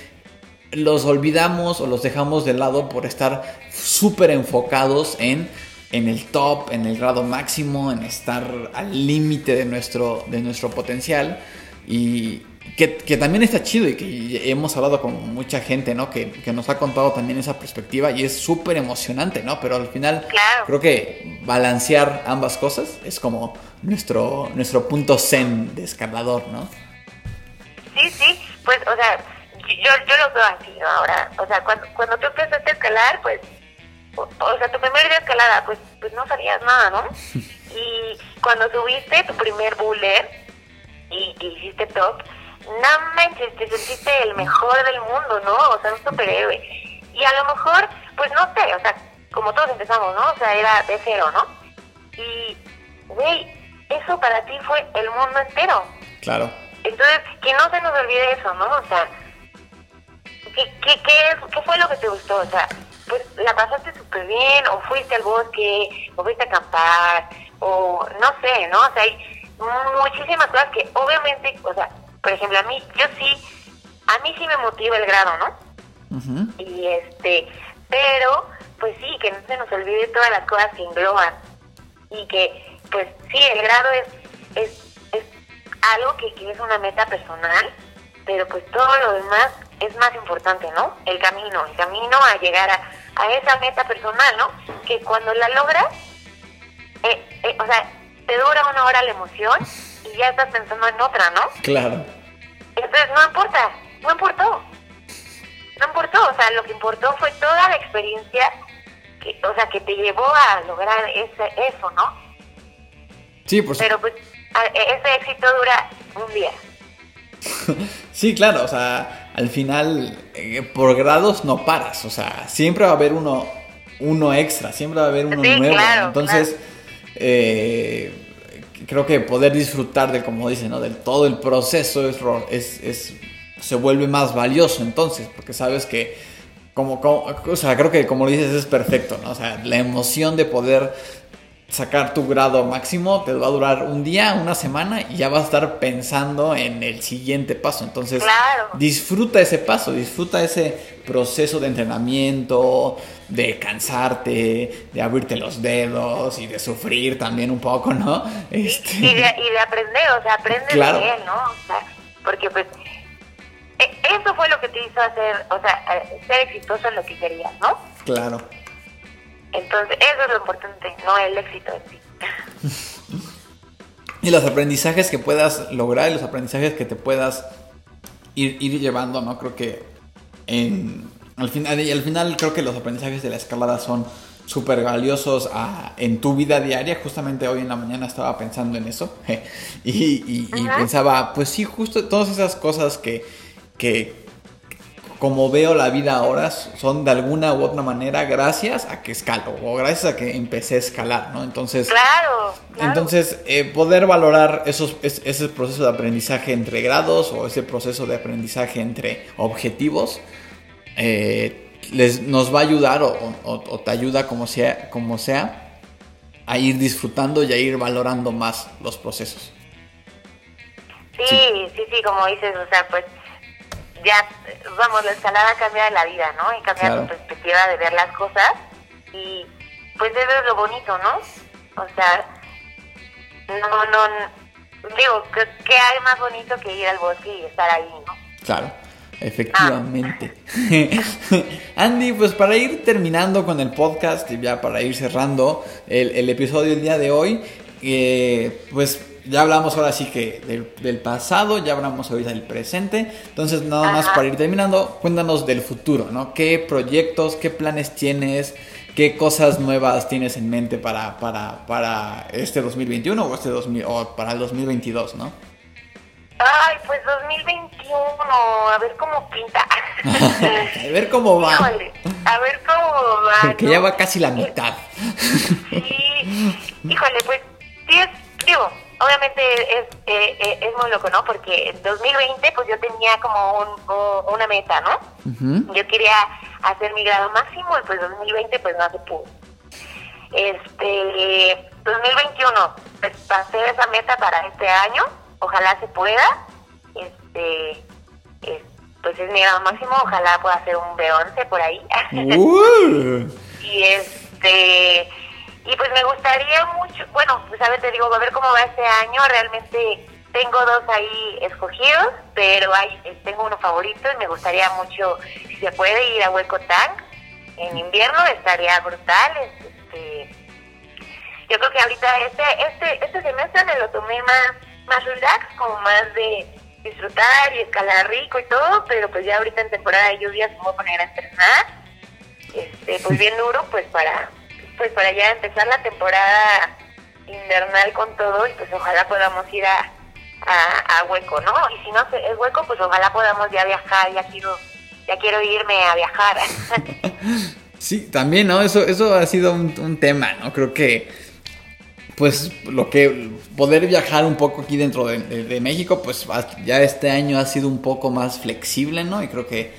los olvidamos o los dejamos de lado por estar súper enfocados en, en el top, en el grado máximo, en estar al límite de nuestro, de nuestro potencial. Y que, que también está chido y que hemos hablado con mucha gente, ¿no? Que, que nos ha contado también esa perspectiva y es súper emocionante, ¿no? Pero al final Claro. creo que balancear ambas cosas es como nuestro, nuestro punto zen de escalador, ¿no? pues, o sea, yo, yo lo veo así, ¿no? Ahora, o sea, cuando, cuando tú empezaste a escalar, pues, o, o sea, tu primer día de escalada, pues, pues no sabías nada, ¿no? Y cuando subiste tu primer buller y, y hiciste top, no manches, te sentiste el mejor del mundo, ¿no? O sea, un superhéroe. Y a lo mejor, pues no sé, o sea, como todos empezamos, ¿no? O sea, era de cero, ¿no? Y, güey, eso para ti fue el mundo entero. Claro. Entonces, que no se nos olvide eso, ¿no? O sea, ¿qué, qué, qué, qué fue lo que te gustó? O sea, pues la pasaste súper bien, o fuiste al bosque, o fuiste a acampar, o no sé, ¿no? O sea, hay muchísimas cosas que obviamente, o sea, por ejemplo, a mí, yo sí, a mí sí me motiva el grado, ¿no? Y este pero pues sí que no se nos olvide todas las cosas que engloban y que pues sí el grado es es, es algo que, que es una meta personal pero pues todo lo demás es más importante no el camino el camino a llegar a, a esa meta personal no que cuando la logras eh, eh, o sea te dura una hora la emoción y ya estás pensando en otra no Claro. Entonces no importa, no importó. No importó, o sea, lo que importó fue toda la experiencia que, o sea, que te llevó a lograr ese, eso, ¿no? Sí, por Pero pues a- ese éxito dura un día. Sí, claro, o sea, al final eh, por grados no paras, o sea, siempre va a haber uno, uno extra, siempre va a haber uno Sí, nuevo. claro, Entonces, eh, creo que poder disfrutar de, como dice, ¿no? De todo el proceso es, es, es- se vuelve más valioso entonces, porque sabes que, como, como- o sea, creo que como lo dices es perfecto, ¿no? O sea, la emoción de poder sacar tu grado máximo te va a durar un día, una semana y ya vas a estar pensando en el siguiente paso. Entonces, Claro. disfruta ese paso, disfruta ese proceso de entrenamiento, de cansarte, de abrirte los dedos y de sufrir también un poco, ¿no? Este, Y de, y de aprender, o sea, aprende Claro. de él, ¿no? O sea, porque pues e- eso fue lo que te hizo hacer, o sea, eh, ser exitoso en lo que querías, ¿no? Claro. Entonces, eso es lo importante, no el éxito en sí. Y los aprendizajes que puedas lograr y los aprendizajes que te puedas ir, ir llevando, ¿no? Creo que en, al, final, y al final creo que los aprendizajes de la escalada son súper valiosos a- en tu vida diaria. Justamente hoy en la mañana estaba pensando en eso y, y- pensaba, pues sí, justo todas esas cosas que, que como veo la vida ahora son de alguna u otra manera gracias a que escalo o gracias a que empecé a escalar, ¿no? Entonces... Claro, claro. Entonces, eh, poder valorar esos, es- ese proceso de aprendizaje entre grados o ese proceso de aprendizaje entre objetivos eh, les, nos va a ayudar o, o- o te ayuda como sea, como sea a ir disfrutando y a ir valorando más los procesos. Sí, sí, sí, como dices, o sea, pues ya, vamos, la escalada cambia la vida, ¿no? Y cambia Claro. tu perspectiva de ver las cosas y pues eso es lo bonito, ¿no? O sea, no, no, digo, ¿qué, qué hay más bonito que ir al bosque y estar ahí, no? Claro, efectivamente. Andy, pues para ir terminando con el podcast y ya para ir cerrando el, el episodio del día de hoy, eh, pues ya hablamos ahora sí que del, del pasado, ya hablamos ahorita del presente, entonces nada más Ajá. para ir terminando, cuéntanos del futuro, ¿no? ¿Qué proyectos, qué planes tienes? ¿Qué cosas nuevas tienes en mente para, para, para este 2021 o, este 2000, o para el 2022, no? Ay, pues 2021, a ver cómo pinta. a ver cómo va. Híjole, a ver cómo va. Que ¿no? ya va casi la mitad. Sí, híjole, pues sí es, digo, obviamente es, eh, eh, es muy loco, ¿no? Porque en 2020 pues yo tenía como un, o- una meta, ¿no? Yo quería hacer mi grado máximo y pues 2020 pues no se pudo. Este, 2021, pues pasé esa meta para este año, ojalá se pueda. Este, es- pues es mi grado máximo, ojalá pueda hacer un B11 por ahí. Uh. y este y pues me gustaría mucho bueno pues a ver te digo a ver cómo va este año realmente tengo dos ahí escogidos pero hay eh, tengo uno favorito y me gustaría mucho si se puede ir a Huecotán en invierno estaría brutal este yo creo que ahorita este este este semestre me lo tomé más más relax como más de disfrutar y escalar rico y todo, pero pues ya ahorita en temporada de lluvias me voy a poner a entrenar, este, pues bien duro, pues para, pues para ya empezar la temporada invernal con todo y pues ojalá podamos ir a, a, Hueco, ¿no? Y si no es Hueco, pues ojalá podamos ya viajar, ya quiero, ya quiero irme a viajar. sí, también, ¿no? Eso, eso ha sido un, un tema, ¿no? Creo que pues lo que poder viajar un poco aquí dentro de, México, pues ya este año ha sido un poco más flexible, ¿no? Y creo que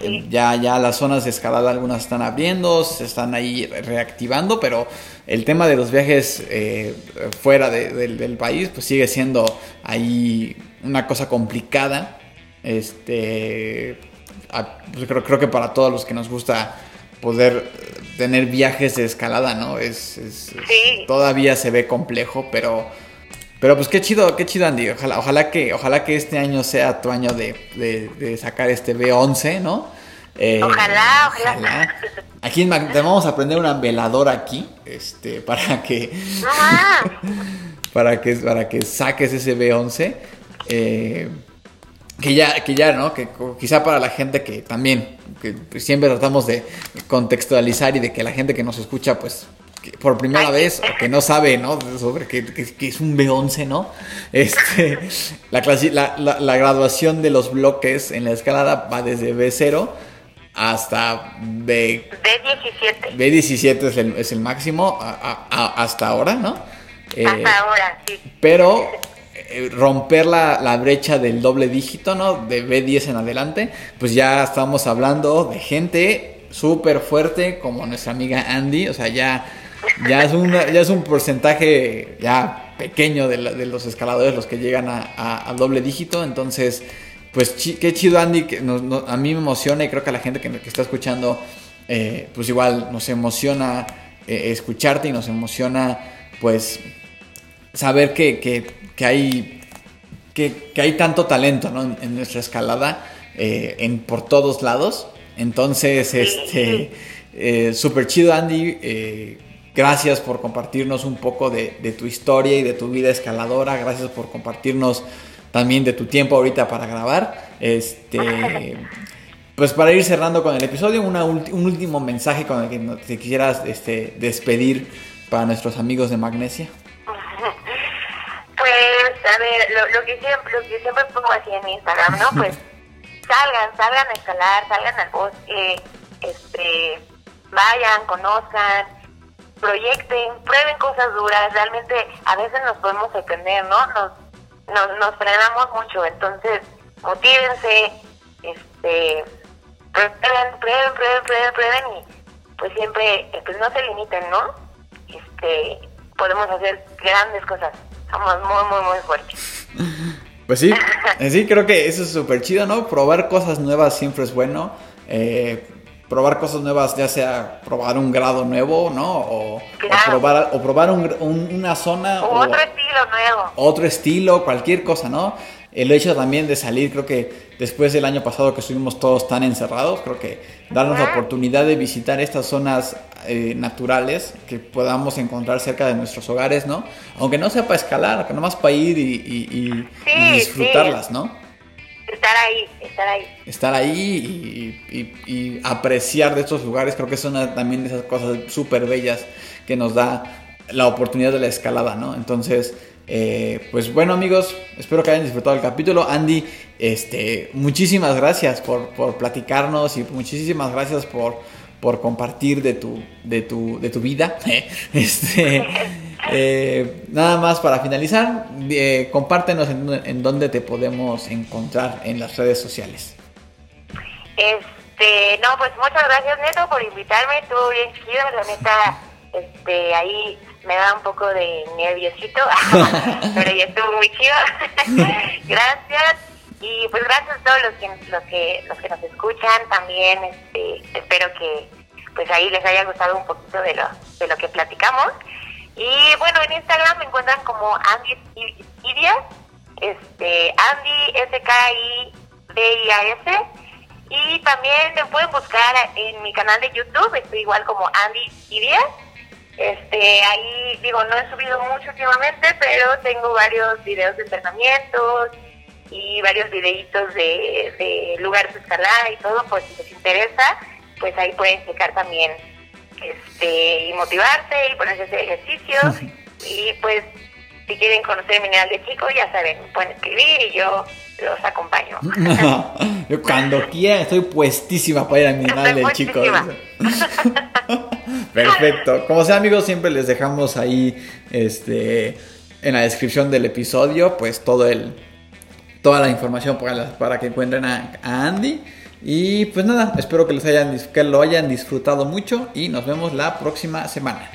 eh, ya, ya las zonas de escalada algunas están abriendo, se están ahí reactivando, pero el tema de los viajes eh, fuera del país, pues sigue siendo ahí una cosa complicada. Este, pues creo, creo que para todos los que nos gusta poder tener viajes de escalada, ¿no? Es, todavía se ve complejo, pero pero pues qué chido, qué chido Andy. Ojalá, ojalá que ojalá que este año sea tu año de, sacar este B11, ¿no? Eh, ojalá, ojalá, Aquí te vamos a prender una veladora aquí, este, para que para que para que saques ese B11. Eh, que ya, que ya, ¿no? Que quizá para la gente que también, que siempre tratamos de contextualizar y de que la gente que nos escucha, pues, por primera vez, o que no sabe, ¿no? Sobre que, es un B11, ¿no? Este, la, la, la, graduación de los bloques en la escalada va desde B0 hasta B... B17. B17 es el, es el máximo hasta ahora, ¿no? hasta eh, ahora, sí. Pero eh, romper la, la, brecha del doble dígito, ¿no? De B10 en adelante, pues ya estamos hablando de gente súper fuerte como nuestra amiga Andy, o sea, ya, ya, es, un, ya es un porcentaje ya pequeño de, de los escaladores los que llegan a, doble dígito, entonces, pues qué chido Andy, que a mí me emociona y creo que a la gente que, que está escuchando, eh, pues igual nos emociona eh, escucharte y nos emociona, pues, saber que, que que hay, que, hay tanto talento en, nuestra escalada eh, en, por todos lados. Entonces, este, eh, súper chido Andy. Gracias por compartirnos un poco de, tu historia y de tu vida escaladora. Gracias por compartirnos también de tu tiempo ahorita para grabar. Este, pues para ir cerrando con el episodio, un último mensaje con el que te quisieras este, despedir para nuestros amigos de Magnesia. Pues, a ver, lo, que siempre, lo que siempre pongo así en mi Instagram, ¿no? Pues salgan, salgan a escalar, salgan al bosque, este, vayan, conozcan, proyecten, prueben cosas duras. Realmente a veces nos podemos sorprender, ¿no? Nos, nos, nos frenamos mucho, entonces motívense, este, prueben, prueben, prueben, prueben, prueben y pues siempre, pues no se limiten, ¿no? Este, podemos hacer grandes cosas. Somos muy, muy, muy fuertes. Pues sí, eh, sí, creo que eso es súper chido, ¿no? Probar cosas nuevas siempre es bueno. Eh, probar cosas nuevas, ya sea probar un grado nuevo, ¿no? O, probar, o probar una zona. O, otro estilo nuevo. Otro estilo, cualquier cosa, ¿no? El hecho también de salir, creo que después del año pasado que estuvimos todos tan encerrados, creo que darnos la oportunidad de visitar estas zonas eh, naturales que podamos encontrar cerca de nuestros hogares, ¿no? Aunque no sea para escalar, que nomás para ir y, disfrutarlas, ¿no? Estar ahí, estar ahí. Estar ahí y, apreciar de estos lugares, creo que son también de esas cosas súper bellas que nos da la oportunidad de la escalada, ¿no? Entonces, eh, pues bueno amigos, espero que hayan disfrutado el capítulo. Andy, este, muchísimas gracias por, por platicarnos y muchísimas gracias por, por compartir de tu, de tu, de tu vida. Este, eh, nada más para finalizar, eh, compártenos en, en, dónde te podemos encontrar en las redes sociales. Este, no, pues muchas gracias Neto por invitarme, estuvo bien chido, la neta, este, ahí me da un poco de nerviosito, pero ya estuvo muy chido. gracias. Y pues gracias a todos los que, los que, los que nos escuchan también, este, espero que pues ahí les haya gustado un poquito de lo, de lo que platicamos. Y bueno, en Instagram me encuentran como Andy Idias, este, Andy S K I D I A S y también me pueden buscar en mi canal de YouTube, estoy igual como Andy Idias este, ahí digo, no he subido mucho últimamente, pero tengo varios videos de entrenamientos y varios videitos de, de lugares de escalada y todo, pues si les interesa, pues ahí pueden checar también este y motivarse y ponerse a hacer ejercicios y pues si quieren conocer Mineral de Chico, ya saben, pueden escribir y yo los acompaño. yo cuando quiera estoy puestísima para ir a Mineral de Chico. Perfecto. Como sea, amigos, siempre les dejamos ahí este en la descripción del episodio, pues todo el toda la información para, que encuentren a, Andy. Y pues nada, espero que, les hayan, que lo hayan disfrutado mucho y nos vemos la próxima semana.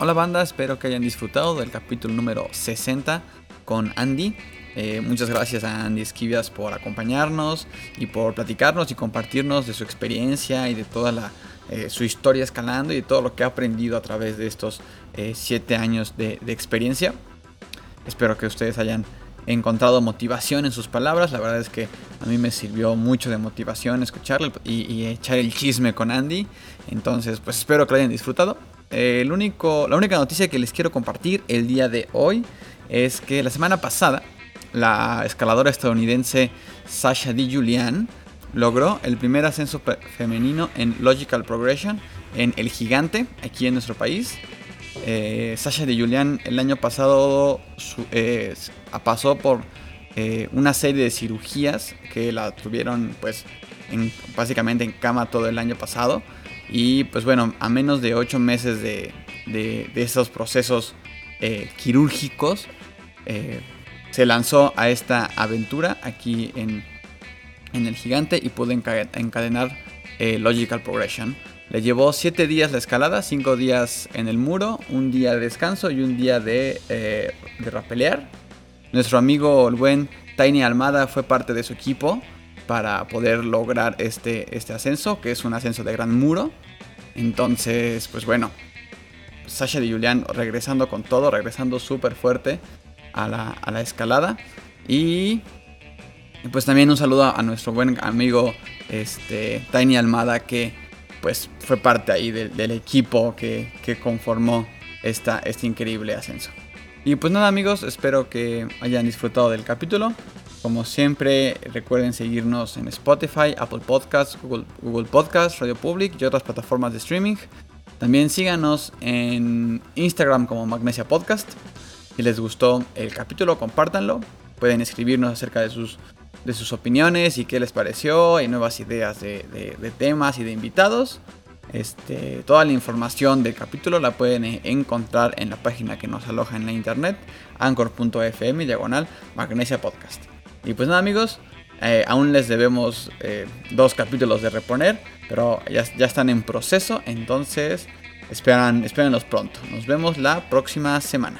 Hola banda, espero que hayan disfrutado del capítulo número 60 con Andy. Eh, muchas gracias a Andy Esquivias por acompañarnos y por platicarnos y compartirnos de su experiencia y de toda la, eh, su historia escalando y de todo lo que ha aprendido a través de estos 7 eh, años de, experiencia. Espero que ustedes hayan encontrado motivación en sus palabras. La verdad es que a mí me sirvió mucho de motivación escucharle y, echar el chisme con Andy. Entonces, pues espero que lo hayan disfrutado. el único, la única noticia que les quiero compartir el día de hoy es que la semana pasada la escaladora estadounidense Sasha Di Julian logró el primer ascenso femenino en Logical Progression en El Gigante, aquí en nuestro país. Eh, Sasha Di Julian el año pasado eh, pasó por eh, una serie de cirugías que la tuvieron pues básicamente en cama todo el año pasado. Y pues bueno, a menos de 8 meses de, de, esos procesos quirúrgicos, se lanzó a esta aventura aquí en, el gigante y pudo encadenar eh, Logical Progression. Le llevó 7 días la escalada, 5 días en el muro, un día de descanso y un día de, eh, de rapelear. Nuestro amigo el buen Tiny Almada fue parte de su equipo para poder lograr este, este ascenso, que es un ascenso de gran muro. Entonces, pues bueno, Sasha de Julian regresando con todo, regresando súper fuerte a la, escalada. Y pues también un saludo a nuestro buen amigo este, Tiny Almada que pues fue parte ahí del, equipo que, conformó esta, este increíble ascenso. Y pues nada amigos, espero que hayan disfrutado del capítulo. Como siempre, recuerden seguirnos en Spotify, Apple Podcasts, Google, Google Podcasts, Radio Public y otras plataformas de streaming. También síganos en Instagram como Magnesia Podcast. Si les gustó el capítulo, compártanlo. Pueden escribirnos acerca de sus, de sus opiniones y qué les pareció, y nuevas ideas de, temas y de invitados. Este, toda la información del capítulo la pueden encontrar en la página que nos aloja en la internet, anchor.fm diagonal magnesia podcast. Y pues nada amigos, eh, aún les debemos eh, dos capítulos de reponer, pero ya, ya están en proceso, entonces esperan, espérenlos pronto. Nos vemos la próxima semana.